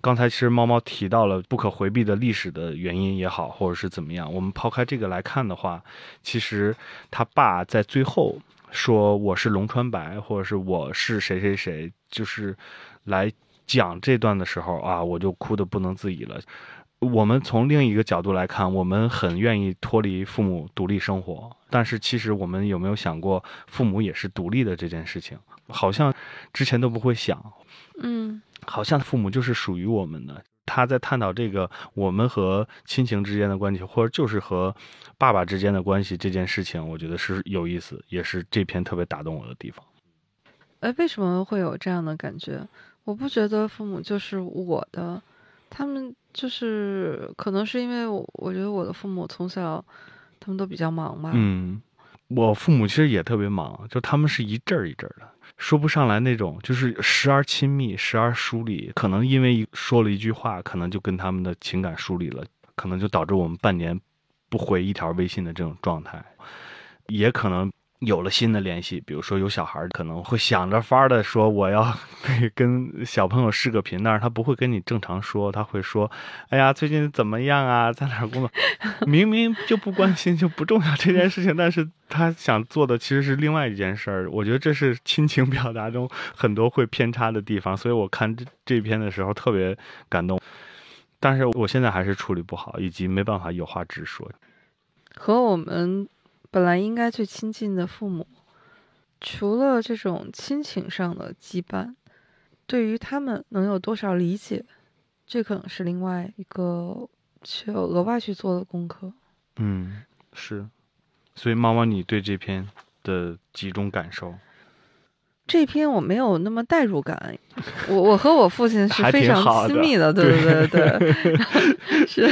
刚才其实猫猫提到了不可回避的历史的原因也好，或者是怎么样，我们抛开这个来看的话，其实他爸在最后说我是龙川白，或者是我是谁谁谁，就是来讲这段的时候啊，我就哭得不能自已了。我们从另一个角度来看，我们很愿意脱离父母独立生活，但是其实我们有没有想过，父母也是独立的这件事情？好像之前都不会想，嗯好像父母就是属于我们的。他在探讨这个我们和亲情之间的关系，或者就是和爸爸之间的关系这件事情，我觉得是有意思，也是这篇特别打动我的地方。哎，为什么会有这样的感觉？我不觉得父母就是我的，他们就是可能是因为我，我觉得我的父母从小他们都比较忙吧。嗯，我父母其实也特别忙，就他们是一阵儿一阵儿的，说不上来那种，就是时而亲密，时而疏离。可能因为说了一句话，可能就跟他们的情感疏离了，可能就导致我们半年不回一条微信的这种状态，也可能。有了新的联系，比如说有小孩，可能会想着法儿的说我要 跟小朋友视个频，但是他不会跟你正常说，他会说，哎呀，最近怎么样啊，在哪儿工作？明明就不关心，就不重要这件事情，但是他想做的其实是另外一件事儿。我觉得这是亲情表达中很多会偏差的地方，所以我看这这篇的时候特别感动，但是我现在还是处理不好，以及没办法有话直说，和我们。本来应该最亲近的父母，除了这种亲情上的羁绊，对于他们能有多少理解，这可能是另外一个需要额外去做的功课。嗯，是。所以，妈妈，你对这篇的几种感受？这篇我没有那么代入感。我我和我父亲是非常亲密的，对对对对，是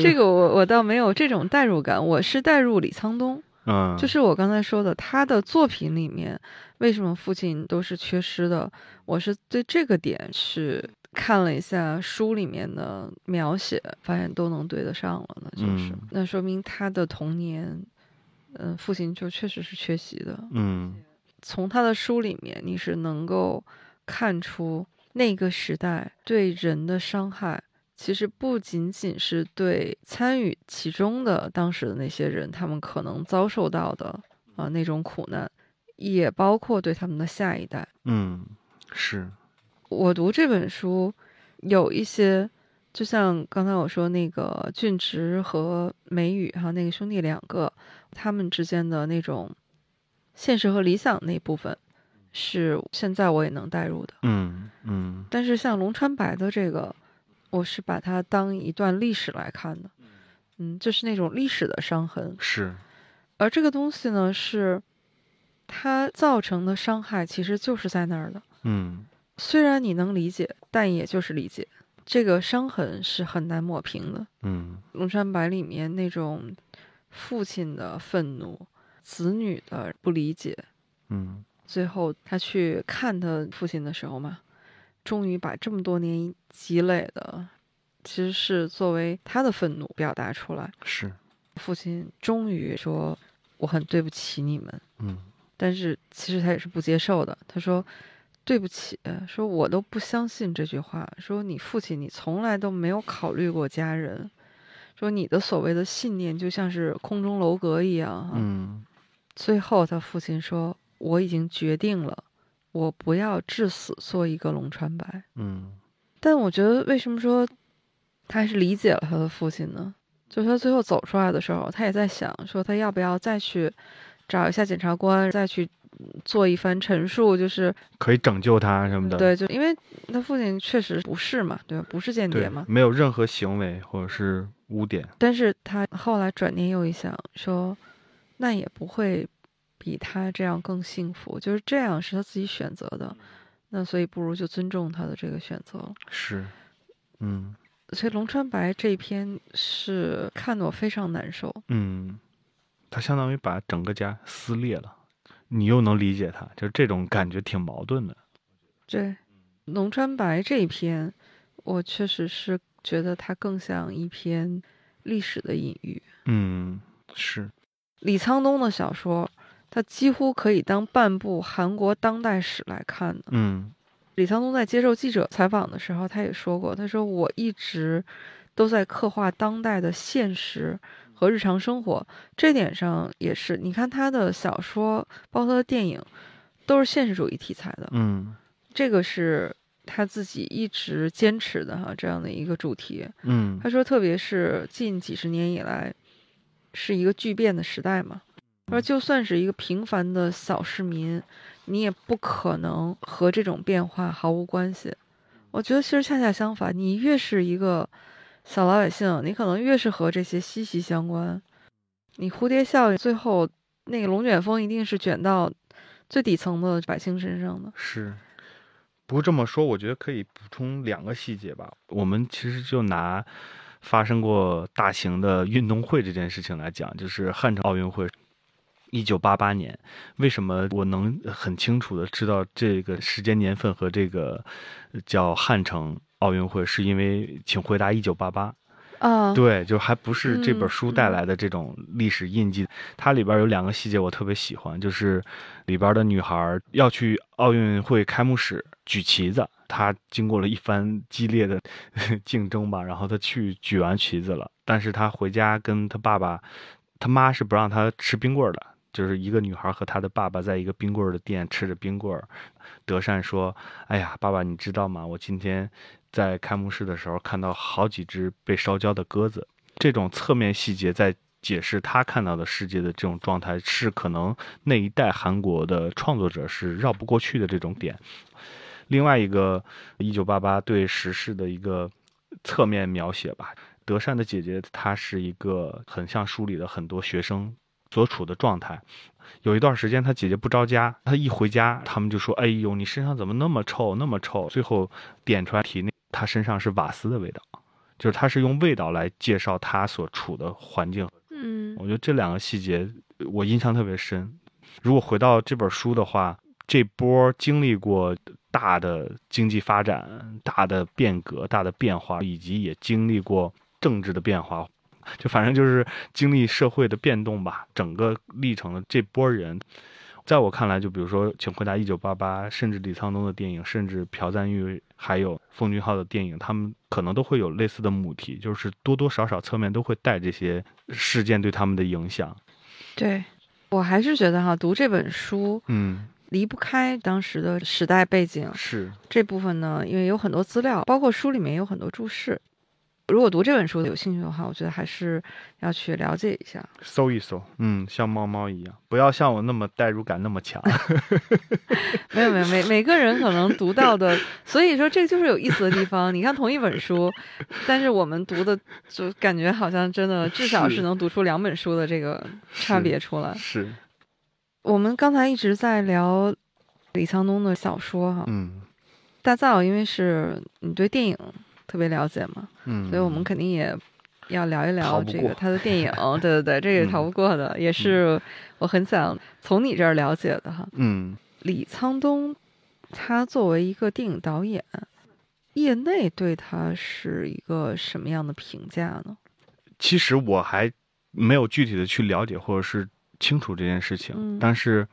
这个我我倒没有这种代入感。我是代入李沧东。嗯，就是我刚才说的，他的作品里面为什么父亲都是缺失的？我是对这个点去看了一下书里面的描写，发现都能对得上了呢。就是那说明他的童年，嗯，父亲就确实是缺席的。嗯，从他的书里面，你是能够看出那个时代对人的伤害。其实不仅仅是对参与其中的当时的那些人，他们可能遭受到的啊那种苦难，也包括对他们的下一代。嗯，是。我读这本书，有一些，就像刚才我说那个俊直和美宇哈那个兄弟两个，他们之间的那种现实和理想那部分，是现在我也能代入的。嗯嗯。但是像龙川白的这个。我是把它当一段历史来看的，嗯，就是那种历史的伤痕。是，而这个东西呢，是它造成的伤害，其实就是在那儿的。嗯，虽然你能理解，但也就是理解，这个伤痕是很难抹平的。嗯，《龙山白》里面那种父亲的愤怒，子女的不理解，嗯，最后他去看他父亲的时候嘛。终于把这么多年积累的，其实是作为他的愤怒表达出来。是，父亲终于说：“我很对不起你们。”嗯，但是其实他也是不接受的。他说：“对不起，说我都不相信这句话。说你父亲，你从来都没有考虑过家人。说你的所谓的信念就像是空中楼阁一样。”嗯，最后他父亲说：“我已经决定了。”我不要至死做一个龙川白，嗯，但我觉得为什么说他还是理解了他的父亲呢？就是他最后走出来的时候，他也在想说他要不要再去找一下检察官，再去做一番陈述，就是可以拯救他什么的。对，就因为他父亲确实不是嘛，对吧？不是间谍嘛，没有任何行为或者是污点。但是他后来转念又一想，说那也不会。比他这样更幸福，就是这样是他自己选择的，那所以不如就尊重他的这个选择了。是，嗯，所以龙川白这一篇是看得我非常难受。嗯，他相当于把整个家撕裂了，你又能理解他，就是这种感觉挺矛盾的。对，龙川白这一篇，我确实是觉得它更像一篇历史的隐喻。嗯，是李沧东的小说。他几乎可以当半部韩国当代史来看的。嗯，李沧东在接受记者采访的时候，他也说过，他说我一直都在刻画当代的现实和日常生活，这点上也是。你看他的小说，包括他的电影，都是现实主义题材的。嗯，这个是他自己一直坚持的哈，这样的一个主题。嗯，他说，特别是近几十年以来，是一个巨变的时代嘛。而就算是一个平凡的小市民，你也不可能和这种变化毫无关系。我觉得其实恰恰相反，你越是一个小老百姓，你可能越是和这些息息相关。你蝴蝶效应最后那个龙卷风一定是卷到最底层的百姓身上的。是，不过这么说，我觉得可以补充两个细节吧。我们其实就拿发生过大型的运动会这件事情来讲，就是汉城奥运会。一九八八年，为什么我能很清楚的知道这个时间年份和这个叫汉城奥运会？是因为请回答一九八八，啊，对，就还不是这本嗯书带嗯来的这种历史印记。它里边有两个细节我特别喜欢，就是里边的女孩要去奥运会开幕式举旗子，她经过了一番激烈的 竞争吧，然后她去举完旗子了，但是她回家跟她爸爸，她妈是不让她吃冰棍儿的。就是一个女孩和她的爸爸在一个冰棍的店吃着冰棍，德善说：“哎呀，爸爸，你知道吗？我今天在开幕式的时候看到好几只被烧焦的鸽子。这种侧面细节在解释他看到的世界的这种状态，是可能那一代韩国的创作者是绕不过去的这种点。另外一个，一九八八对时事的一个侧面描写吧。德善的姐姐，她是一个很像书里的很多学生所处的状态。有一段时间，他姐姐不着家，他一回家，他们就说：“哎呦，你身上怎么那么臭，那么臭？”最后点出来体内，他身上是瓦斯的味道，就是他是用味道来介绍他所处的环境。嗯我觉得这两个细节我印象特别深。如果回到这本书的话，这波经历过大的经济发展、大的变革、大的变化，以及也经历过政治的变化，就反正就是经历社会的变动吧。整个历程的这波人，在我看来，就比如说《请回答一九八八》，甚至李沧东的电影，甚至朴赞玉还有奉俊昊的电影，他们可能都会有类似的母题，就是多多少少侧面都会带这些事件对他们的影响。对，我还是觉得哈，读这本书嗯，离不开当时的时代背景是，这部分呢，因为有很多资料，包括书里面有很多注释。如果读这本书有兴趣的话，我觉得还是要去了解一下。搜一搜，嗯，像猫猫一样，不要像我那么代入感那么强。没 有没有，每每个人可能读到的，所以说这就是有意思的地方。你看同一本书，但是我们读的就感觉好像真的至少是是能读出两本书的这个差别出来。是，我们刚才一直在聊李沧东的小说哈，嗯大造因为是你对电影特别了解嘛，嗯，所以我们肯定也要聊一聊这个他的电影。对对对，这个也嗯逃不过的，也是我很想从你这儿了解的哈。嗯李沧东，他作为一个电影导演，业内对他是一个什么样的评价呢？其实我还没有具体的去了解或者是清楚这件事情，嗯但是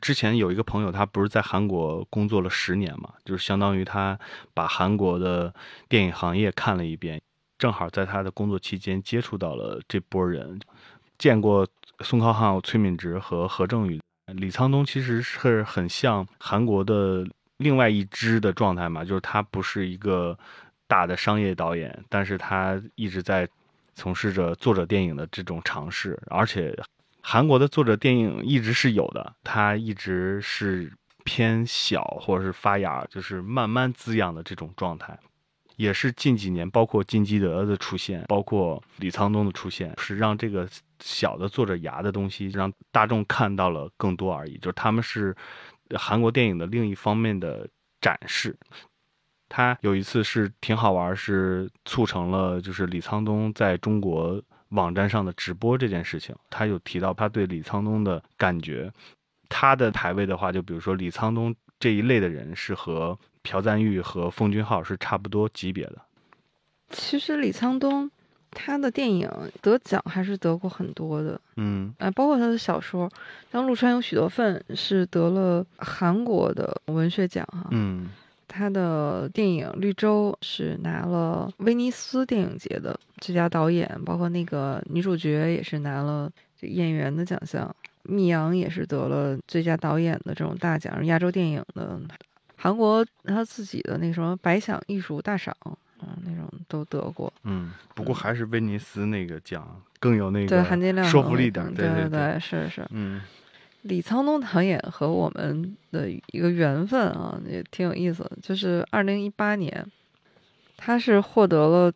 之前有一个朋友，他不是在韩国工作了十年嘛，就是相当于他把韩国的电影行业看了一遍，正好在他的工作期间接触到了这波人，见过宋康昊、崔敏植和何正宇。李沧东其实是很像韩国的另外一支的状态嘛，就是他不是一个大的商业导演，但是他一直在从事着作者电影的这种尝试，而且韩国的作者电影一直是有的，它一直是偏小或者是发芽，就是慢慢滋养的这种状态。也是近几年，包括金基德的出现，包括李沧东的出现，是让这个小的作者芽的东西让大众看到了更多而已。就是他们是韩国电影的另一方面的展示。他有一次是挺好玩，是促成了就是李沧东在中国网站上的直播这件事情。他有提到他对李沧东的感觉，他的排位的话，就比如说李沧东这一类的人是和朴赞玉和奉俊昊是差不多级别的。其实李沧东他的电影得奖还是得过很多的，嗯啊，包括他的小说，像《陆川有许多份》是得了韩国的文学奖哈，嗯他的电影《绿洲》是拿了威尼斯电影节的最佳导演，包括那个女主角也是拿了这演员的奖项。密阳也是得了最佳导演的这种大奖，亚洲电影的，韩国他自己的那什么百想艺术大赏嗯、那种都得过。嗯，不过还是威尼斯那个奖更有那对，个含金量说服力点。对对对，是是。嗯李沧东导演和我们的一个缘分啊，也挺有意思的。就是二零一八年，他是获得了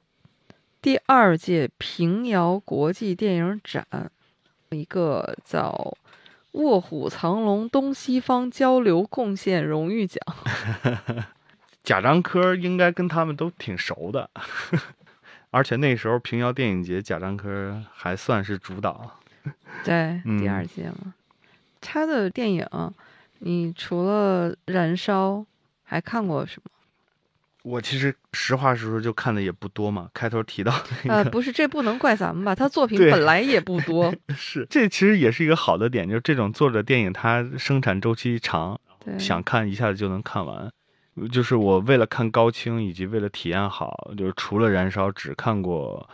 第二届平遥国际电影展一个叫“卧虎藏龙东西方交流贡献荣誉奖 贾樟柯应该跟他们都挺熟的，而且那时候平遥电影节贾樟柯还算是主导。”，对，第嗯二届嘛。他的电影，你除了《燃烧》，还看过什么？我其实实话实说，就看的也不多嘛。开头提到那呃，不是，这不能怪咱们吧？他作品本来也不多，是这其实也是一个好的点，就是这种作者电影它生产周期长，对，想看一下子就能看完。就是我为了看高清，以及为了体验好，就是除了《燃烧》，只看过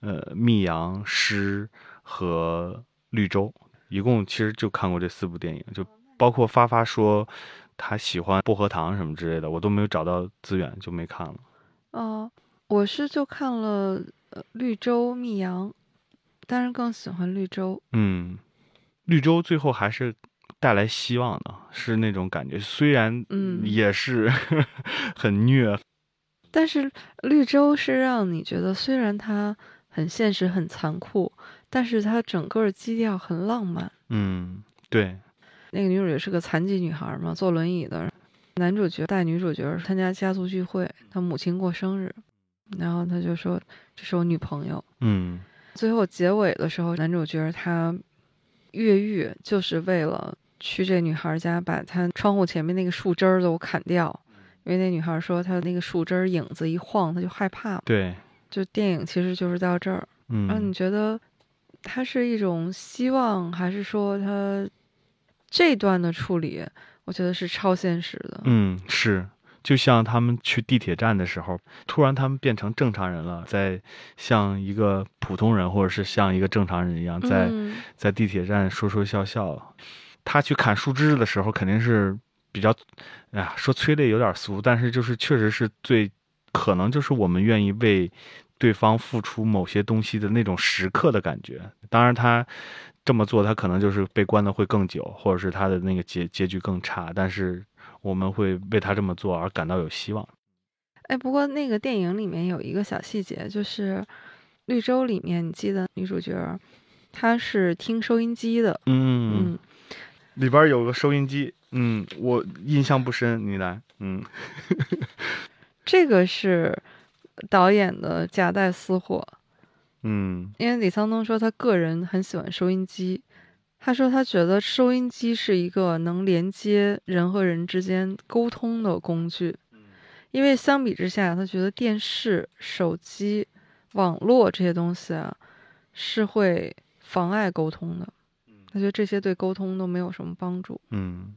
呃《密阳》《诗》和《绿洲》，一共其实就看过这四部电影，就包括发发说他喜欢薄荷糖什么之类的，我都没有找到资源，就没看了。哦，我是就看了呃绿洲、密阳，但是更喜欢绿洲。嗯，绿洲最后还是带来希望的，是那种感觉，虽然嗯也是 很虐，但是绿洲是让你觉得，虽然它很现实、很残酷，但是它整个基调很浪漫。嗯，对，那个女主角是个残疾女孩嘛，坐轮椅的。男主角带女主角参加家族聚会，他母亲过生日，然后他就说：“这是我女朋友。嗯”最后结尾的时候，男主角他越狱就是为了去这女孩家，把她窗户前面那个树枝儿都砍掉，因为那女孩说她那个树枝儿影子一晃，她就害怕。对，就电影其实就是到这儿，然后你嗯觉得它是一种希望，还是说它这段的处理，我觉得是超现实的。嗯是。就像他们去地铁站的时候，突然他们变成正常人了，在像一个普通人或者是像一个正常人一样，在、嗯在地铁站说说笑笑。他去砍树枝的时候，肯定是比较，哎呀，说催泪有点俗，但是就是确实是最可能就是我们愿意为对方付出某些东西的那种时刻的感觉。当然，他这么做，他可能就是被关的会更久，或者是他的那个结结局更差，但是我们会为他这么做而感到有希望。哎，不过那个电影里面有一个小细节，就是《绿洲》里面，你记得女主角她是听收音机的，嗯，嗯，里边有个收音机，嗯，我印象不深，你来，嗯这个是导演的夹带私货，嗯因为李沧东说他个人很喜欢收音机，他说他觉得收音机是一个能连接人和人之间沟通的工具，因为相比之下，他觉得电视、手机、网络这些东西啊是会妨碍沟通的，他觉得这些对沟通都没有什么帮助。嗯。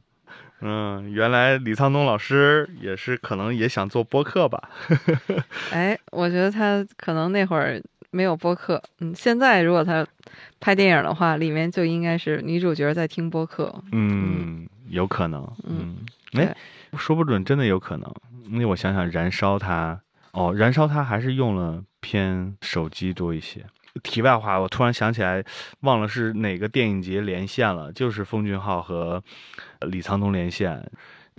嗯，原来李沧东老师也是可能也想做播客吧？哎，我觉得他可能那会儿没有播客，嗯，现在如果他拍电影的话，里面就应该是女主角在听播客，嗯，有可能。嗯嗯，哎，说不准真的有可能。因为我想想，燃烧它，哦，燃烧它还是用了偏手机多一些。题外话，我突然想起来，忘了是哪个电影节连线了，就是奉俊昊和呃李沧东连线。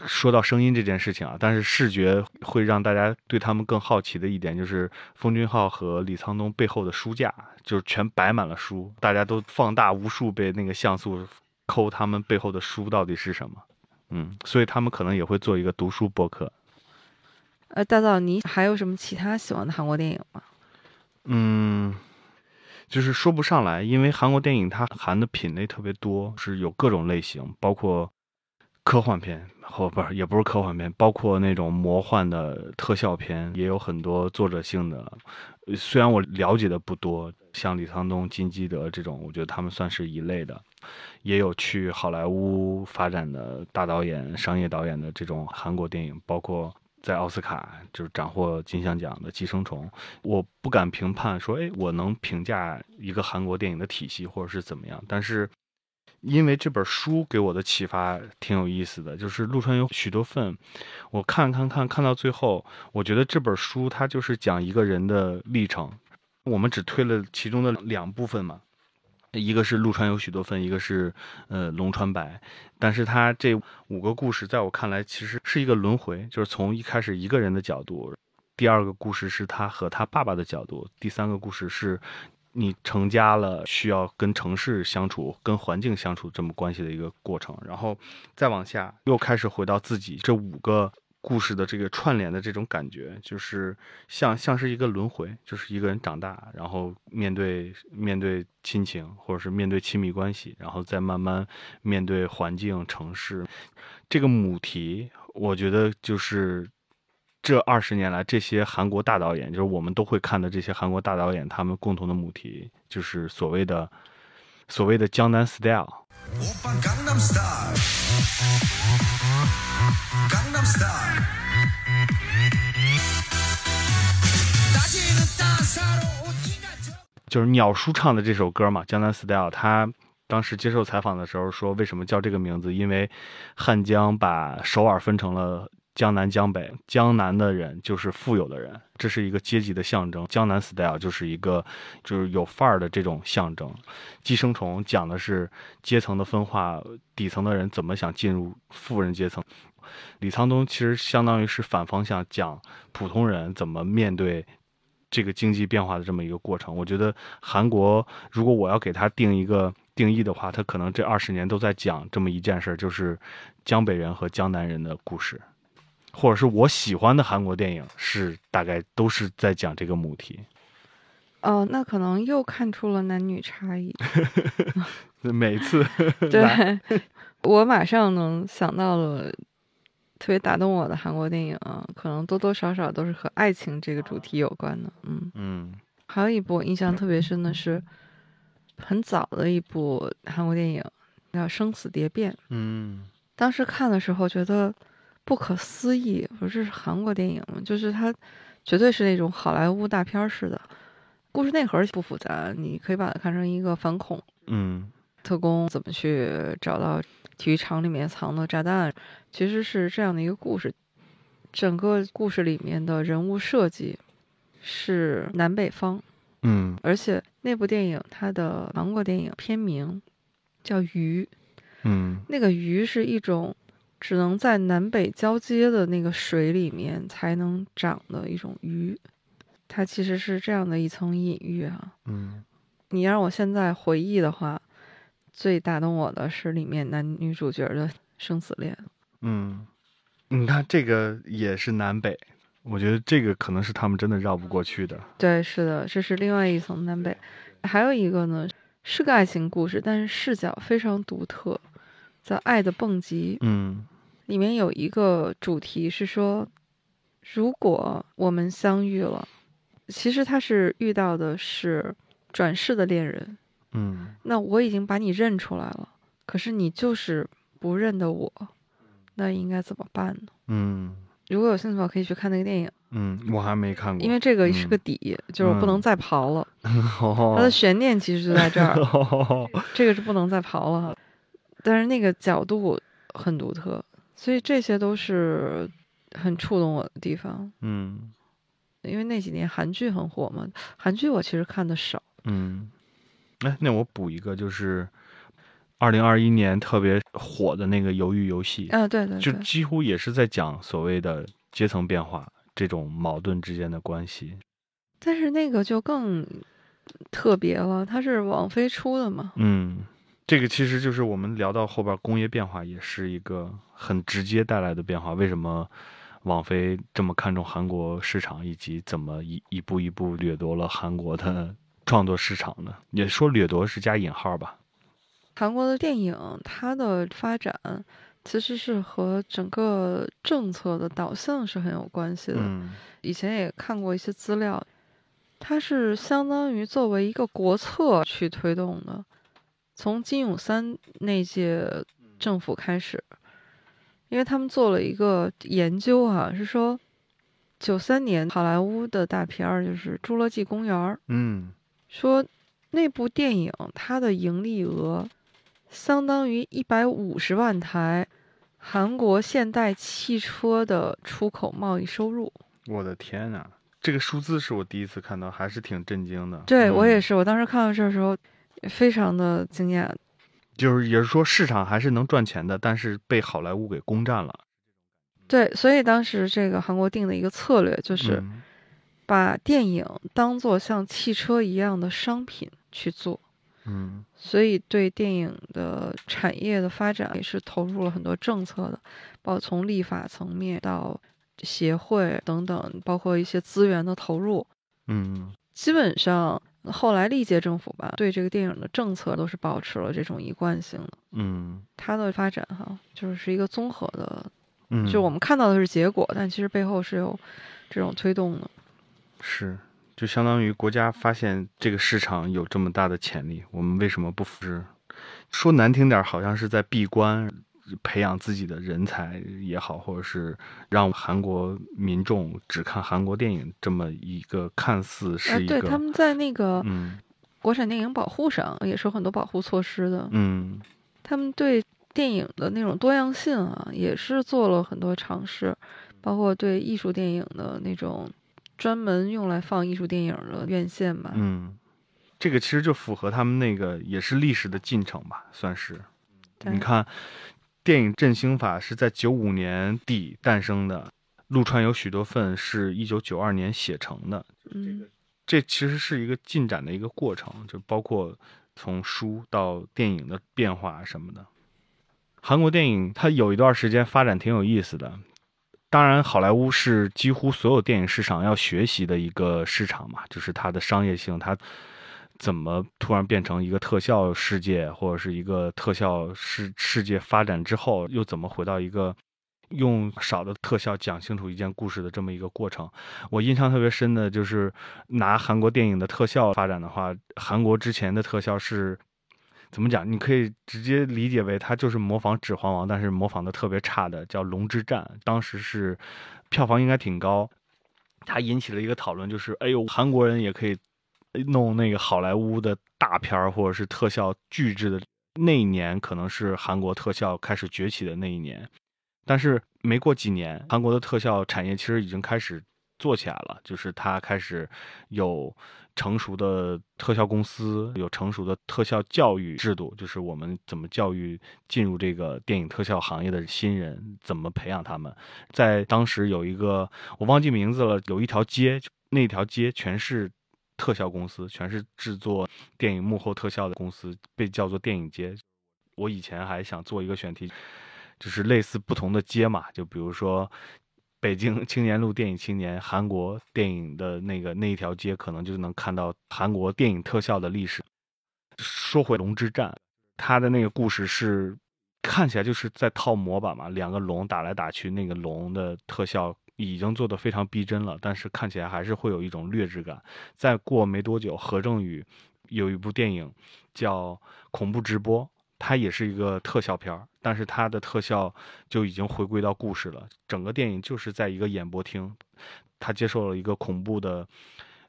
说到声音这件事情啊，但是视觉会让大家对他们更好奇的一点，就是奉俊昊和李沧东背后的书架，就是全摆满了书，大家都放大无数倍那个像素抠他们背后的书到底是什么。嗯，所以他们可能也会做一个读书博客。呃，大道，你还有什么其他喜欢的韩国电影吗？嗯，就是说不上来，因为韩国电影它含的品类特别多，是有各种类型，包括科幻片，或不是也不是科幻片，包括那种魔幻的特效片，也有很多作者性的。虽然我了解的不多，像李沧东、金基德这种，我觉得他们算是一类的。也有去好莱坞发展的大导演、商业导演的这种韩国电影，包括在奥斯卡就是斩获金像奖的《寄生虫》。我不敢评判说，哎，我能评价一个韩国电影的体系或者是怎么样，但是因为这本书给我的启发挺有意思的，就是陆川有许多份，我看看看看到最后，我觉得这本书它就是讲一个人的历程，我们只推了其中的两部分嘛。一个是陆川有许多份，一个是呃龙川白，但是他这五个故事在我看来其实是一个轮回，就是从一开始一个人的角度，第二个故事是他和他爸爸的角度，第三个故事是你成家了需要跟城市相处、跟环境相处这么关系的一个过程，然后再往下又开始回到自己这五个故事的这个串联的这种感觉，就是像像是一个轮回，就是一个人长大，然后面对面对亲情，或者是面对亲密关系，然后再慢慢面对环境、城市。这个母题，我觉得就是这二十年来，这些韩国大导演，就是我们都会看的这些韩国大导演，他们共同的母题就是所谓的所谓的江南 style。style，style 就是鸟叔唱的这首歌嘛。江南 style 他当时接受采访的时候说为什么叫这个名字，因为汉江把首尔分成了。江南、江北，江南的人就是富有的人，这是一个阶级的象征。江南 Style 就是一个就是有范儿的这种象征。寄生虫讲的是阶层的分化，底层的人怎么想进入富人阶层。李沧东其实相当于是反方向讲普通人怎么面对这个经济变化的这么一个过程。我觉得韩国如果我要给他定一个定义的话，他可能这二十年都在讲这么一件事儿，就是江北人和江南人的故事，或者是我喜欢的韩国电影是大概都是在讲这个母题。哦，那可能又看出了男女差异。每次来对，我马上能想到了特别打动我的韩国电影啊，可能多多少少都是和爱情这个主题有关的。嗯，嗯还有一部我印象特别深的是很早的一部韩国电影，叫《生死蝶变》。嗯当时看的时候觉得不可思议，我说这是韩国电影吗？就是它绝对是那种好莱坞大片儿似的，故事内核不复杂，你可以把它看成一个反恐嗯。特工怎么去找到体育场里面藏的炸弹，其实是这样的一个故事。整个故事里面的人物设计是南北方，嗯。而且那部电影它的韩国电影片名叫《鱼》，嗯。那个鱼是一种只能在南北交接的那个水里面才能长的一种鱼，它其实是这样的一层隐喻啊。嗯你让我现在回忆的话，最打动我的是里面男女主角的生死恋。嗯，你看这个也是南北，我觉得这个可能是他们真的绕不过去的。对，是的，这是另外一层南北。还有一个呢，是个爱情故事，但是视角非常独特，叫《爱的蹦极》。嗯里面有一个主题是说，如果我们相遇了，其实他是遇到的是转世的恋人。嗯那我已经把你认出来了，可是你就是不认得我，那应该怎么办呢？嗯如果有兴趣的话，可以去看那个电影，嗯，我还没看过，因为这个是嗯个底，就是我不能再刨了。哦它的悬念其实就在这儿，这个是不能再刨了哈。但是那个角度很独特，所以这些都是很触动我的地方。嗯因为那几年韩剧很火嘛，韩剧我其实看的少。嗯，哎，那我补一个，就是二零二一年特别火的那个《鱿鱼游戏》，啊，对对对，就几乎也是在讲所谓的阶层变化这种矛盾之间的关系。但是那个就更特别了，它是网飞出的嘛。嗯，这个其实就是我们聊到后边工业变化，也是一个很直接带来的变化。为什么网飞这么看重韩国市场，以及怎么一一步一步掠夺了韩国的 创作市场呢？也说掠夺是加引号吧。韩国的电影它的发展其实是和整个政策的导向是很有关系的。嗯以前也看过一些资料，它是相当于作为一个国策去推动的。从金泳三那届政府开始，因为他们做了一个研究啊，是说九三年好莱坞的大片儿就是《侏罗纪公园》，嗯说那部电影它的盈利额相当于一百五十万台韩国现代汽车的出口贸易收入。我的天呐，这个数字是我第一次看到，还是挺震惊的。对、我也嗯，是，我当时看到这儿的时候，非常的惊讶。就是也是说市场还是能赚钱的，但是被好莱坞给攻占了。对，所以当时这个韩国定的一个策略就是嗯把电影当做像汽车一样的商品去做，嗯所以对电影的产业的发展也是投入了很多政策的，包括从立法层面到协会等等，包括一些资源的投入。嗯基本上后来历届政府吧，对这个电影的政策都是保持了这种一贯性的。嗯它的发展哈，就是一个综合的嗯，就我们看到的是结果，但其实背后是有这种推动的。是，就相当于国家发现这个市场有这么大的潜力，我们为什么不扶持？说难听点，好像是在闭关培养自己的人才也好，或者是让韩国民众只看韩国电影这么一个看似呃是，一个，对，他们在那个嗯国产电影保护上也是有很多保护措施的。嗯他们对电影的那种多样性啊，也是做了很多尝试，包括对艺术电影的那种专门用来放艺术电影的院线吧。嗯，这个其实就符合他们那个也是历史的进程吧，算是。你看，电影振兴法是在九五年底诞生的，陆川有许多份是一九九二年写成的。嗯，这其实是一个进展的一个过程，就包括从书到电影的变化什么的。韩国电影它有一段时间发展挺有意思的，当然好莱坞是几乎所有电影市场要学习的一个市场嘛，就是它的商业性，它怎么突然变成一个特效世界，或者是一个特效世世界发展之后，又怎么回到一个用少的特效讲清楚一件故事的这么一个过程。我印象特别深的就是拿韩国电影的特效发展的话，韩国之前的特效是怎么讲？你可以直接理解为它就是模仿《指环王》，但是模仿的特别差的，叫《龙之战》。当时是票房应该挺高，它引起了一个讨论，就是哎呦，韩国人也可以弄那个好莱坞的大片儿或者是特效巨制的。那一年可能是韩国特效开始崛起的那一年，但是没过几年，韩国的特效产业其实已经开始做起来了，就是它开始有成熟的特效公司，有成熟的特效教育制度，就是我们怎么教育进入这个电影特效行业的新人，怎么培养他们。在当时有一个我忘记名字了，有一条街，那条街全是特效公司，全是制作电影幕后特效的公司，被叫做电影街。我以前还想做一个选题，就是类似不同的街嘛，就比如说北京青年路电影青年，韩国电影的那个那一条街，可能就能看到韩国电影特效的历史。说回《龙之战》，它的那个故事是看起来就是在套模板嘛，两个龙打来打去，那个龙的特效已经做得非常逼真了，但是看起来还是会有一种劣质感。再过没多久，何正宇有一部电影叫《恐怖直播》。它也是一个特效片，但是它的特效就已经回归到故事了。整个电影就是在一个演播厅，他接受了一个恐怖的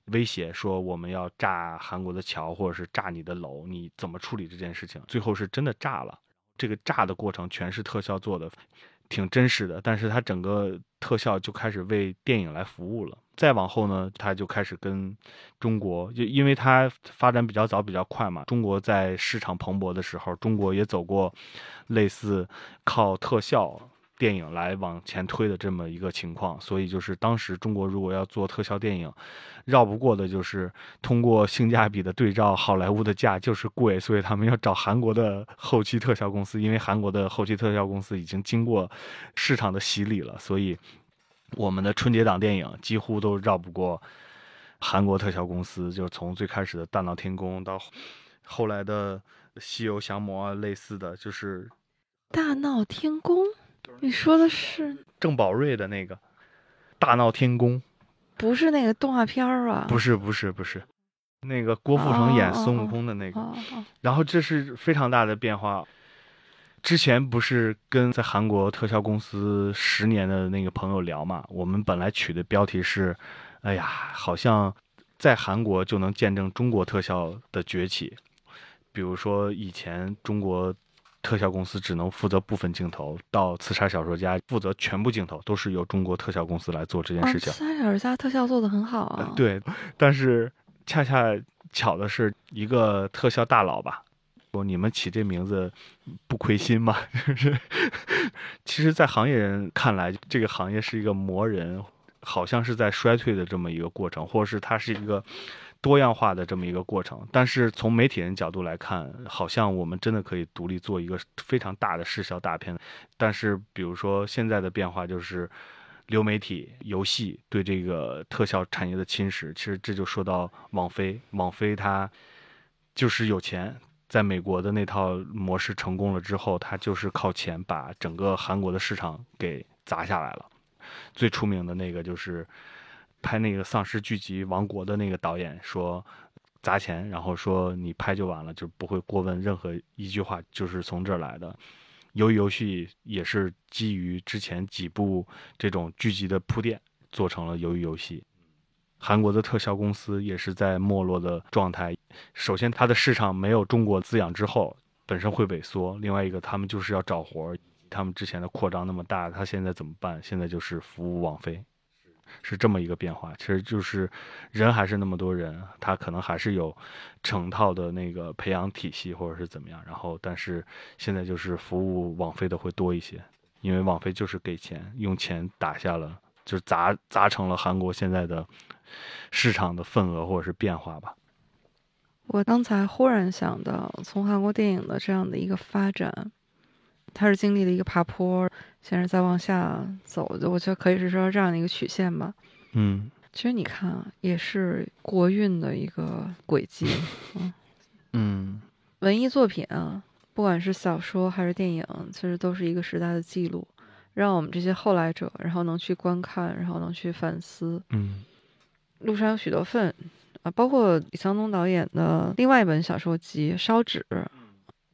威胁，说我们要炸韩国的桥，或者是炸你的楼，你怎么处理这件事情？最后是真的炸了，这个炸的过程全是特效做的，挺真实的。但是它整个特效就开始为电影来服务了。再往后呢，它就开始跟中国，就因为它发展比较早、比较快嘛。中国在市场蓬勃的时候，中国也走过类似靠特效电影来往前推的这么一个情况。所以就是当时中国如果要做特效电影，绕不过的就是通过性价比的对照，好莱坞的价就是贵，所以他们要找韩国的后期特效公司，因为韩国的后期特效公司已经经过市场的洗礼了，所以。我们的春节档电影几乎都绕不过韩国特效公司，就是从最开始的《大闹天宫》到后来的《西游降魔》，类似的就是大闹天宫，你说的是郑宝瑞的那个《大闹天宫》，不是那个动画片儿啊？不是不是不是，那个郭富城演孙悟哦空的那个。哦哦，然后这是非常大的变化。之前不是跟在韩国特效公司十年的那个朋友聊嘛？我们本来取的标题是，哎呀，好像在韩国就能见证中国特效的崛起。比如说以前中国特效公司只能负责部分镜头，到《刺杀小说家》负责全部镜头，都是由中国特效公司来做这件事情。刺杀小说家特效做的很好啊。，对，但是恰恰巧的是，一个特效大佬吧，说你们起这名字不亏心吗？就是，其实，在行业人看来，这个行业是一个磨人，好像是在衰退的这么一个过程，或者是它是一个多样化的这么一个过程。但是从媒体人角度来看，好像我们真的可以独立做一个非常大的视效大片。但是，比如说现在的变化就是。流媒体、游戏对这个特效产业的侵蚀，其实这就说到网飞，网飞它就是有钱，在美国的那套模式成功了之后，他就是靠钱把整个韩国的市场给砸下来了。最出名的那个就是拍那个丧尸剧集《王国》的那个导演说砸钱，然后说你拍就完了，就不会过问任何一句话，就是从这儿来的。鱿鱼游戏也是基于之前几部这种剧集的铺垫，做成了鱿鱼游戏。韩国的特效公司也是在没落的状态。首先，它的市场没有中国滋养之后，本身会萎缩；另外一个，他们就是要找活儿，他们之前的扩张那么大，他现在怎么办？现在就是服务网飞，是这么一个变化。其实就是人还是那么多人，他可能还是有成套的那个培养体系或者是怎么样。然后，但是现在就是服务网飞的会多一些，因为网飞就是给钱，用钱打下了，就是砸砸成了韩国现在的市场的份额或者是变化吧。我刚才忽然想到，从韩国电影的这样的一个发展，它是经历了一个爬坡，现在再往下走，我觉得可以是说这样的一个曲线吧。嗯其实你看啊，也是国运的一个轨迹。嗯，嗯文艺作品啊，不管是小说还是电影，其实都是一个时代的记录，让我们这些后来者，然后能去观看，然后能去反思。嗯路上有许多份啊，包括李沧东导演的另外一本小说集《烧纸》，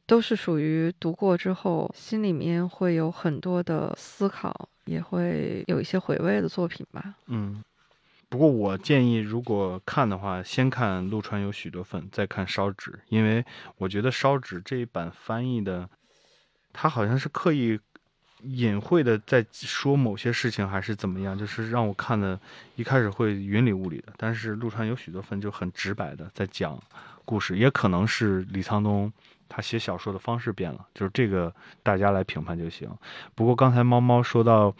都是属于读过之后心里面会有很多的思考，也会有一些回味的作品吧。嗯。不过我建议，如果看的话，先看《陆川有许多份》，再看《烧纸》，因为我觉得《烧纸》这一版翻译的，他好像是刻意隐晦的在说某些事情，还是怎么样，就是让我看的一开始会云里雾里的。但是陆川有许多份就很直白的在讲故事，也可能是李沧东他写小说的方式变了，就是这个大家来评判就行。不过刚才猫猫说到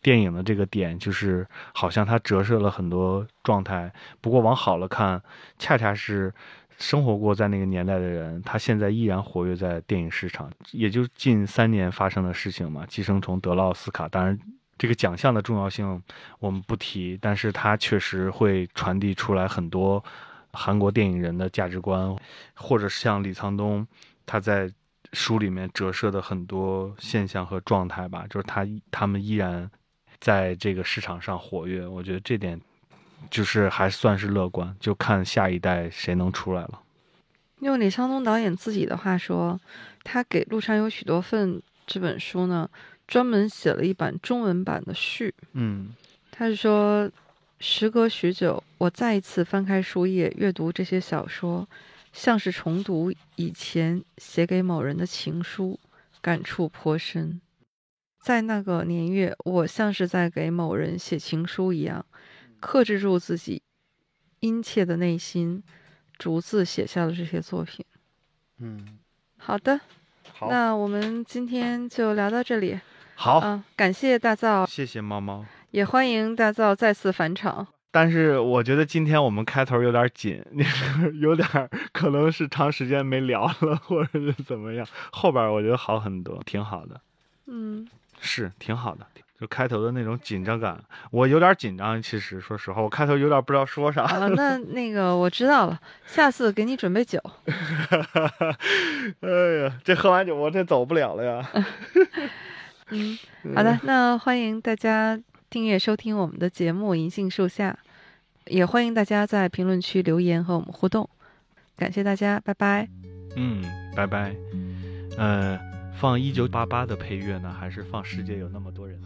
电影的这个点，就是好像它折射了很多状态。不过往好了看，恰恰是生活过在那个年代的人，他现在依然活跃在电影市场。也就近三年发生的事情嘛，《寄生虫》得了奥斯卡，当然。这个奖项的重要性我们不提，但是它确实会传递出来很多韩国电影人的价值观，或者是像李沧东他在书里面折射的很多现象和状态吧，就是他他们依然在这个市场上活跃，我觉得这点就是还算是乐观，就看下一代谁能出来了。用李沧东导演自己的话说，他给《路上有许多份》这本书呢，专门写了一版中文版的序。嗯他是说，时隔许久，我再一次翻开书页，阅读这些小说，像是重读以前写给某人的情书，感触颇深。在那个年月，我像是在给某人写情书一样，克制住自己殷切的内心，逐字写下了这些作品。嗯，好的，好，那我们今天就聊到这里。好，嗯，感谢大造，谢谢猫猫。也欢迎大造再次返场。但是我觉得今天我们开头有点紧，有点儿可能是长时间没聊了，或者是怎么样。后边儿我觉得好很多，挺好的，嗯，是挺好的。就开头的那种紧张感，我有点紧张。其实说实话，我开头有点不知道说啥。好了，那那个我知道了，下次给你准备酒。哎呀，这喝完酒我这走不了了呀。嗯，好的，那欢迎大家订阅收听我们的节目《银杏树下》，也欢迎大家在评论区留言和我们互动，感谢大家，拜拜。嗯，拜拜。呃，放一九八八的配乐呢，还是放《世界有那么多人》？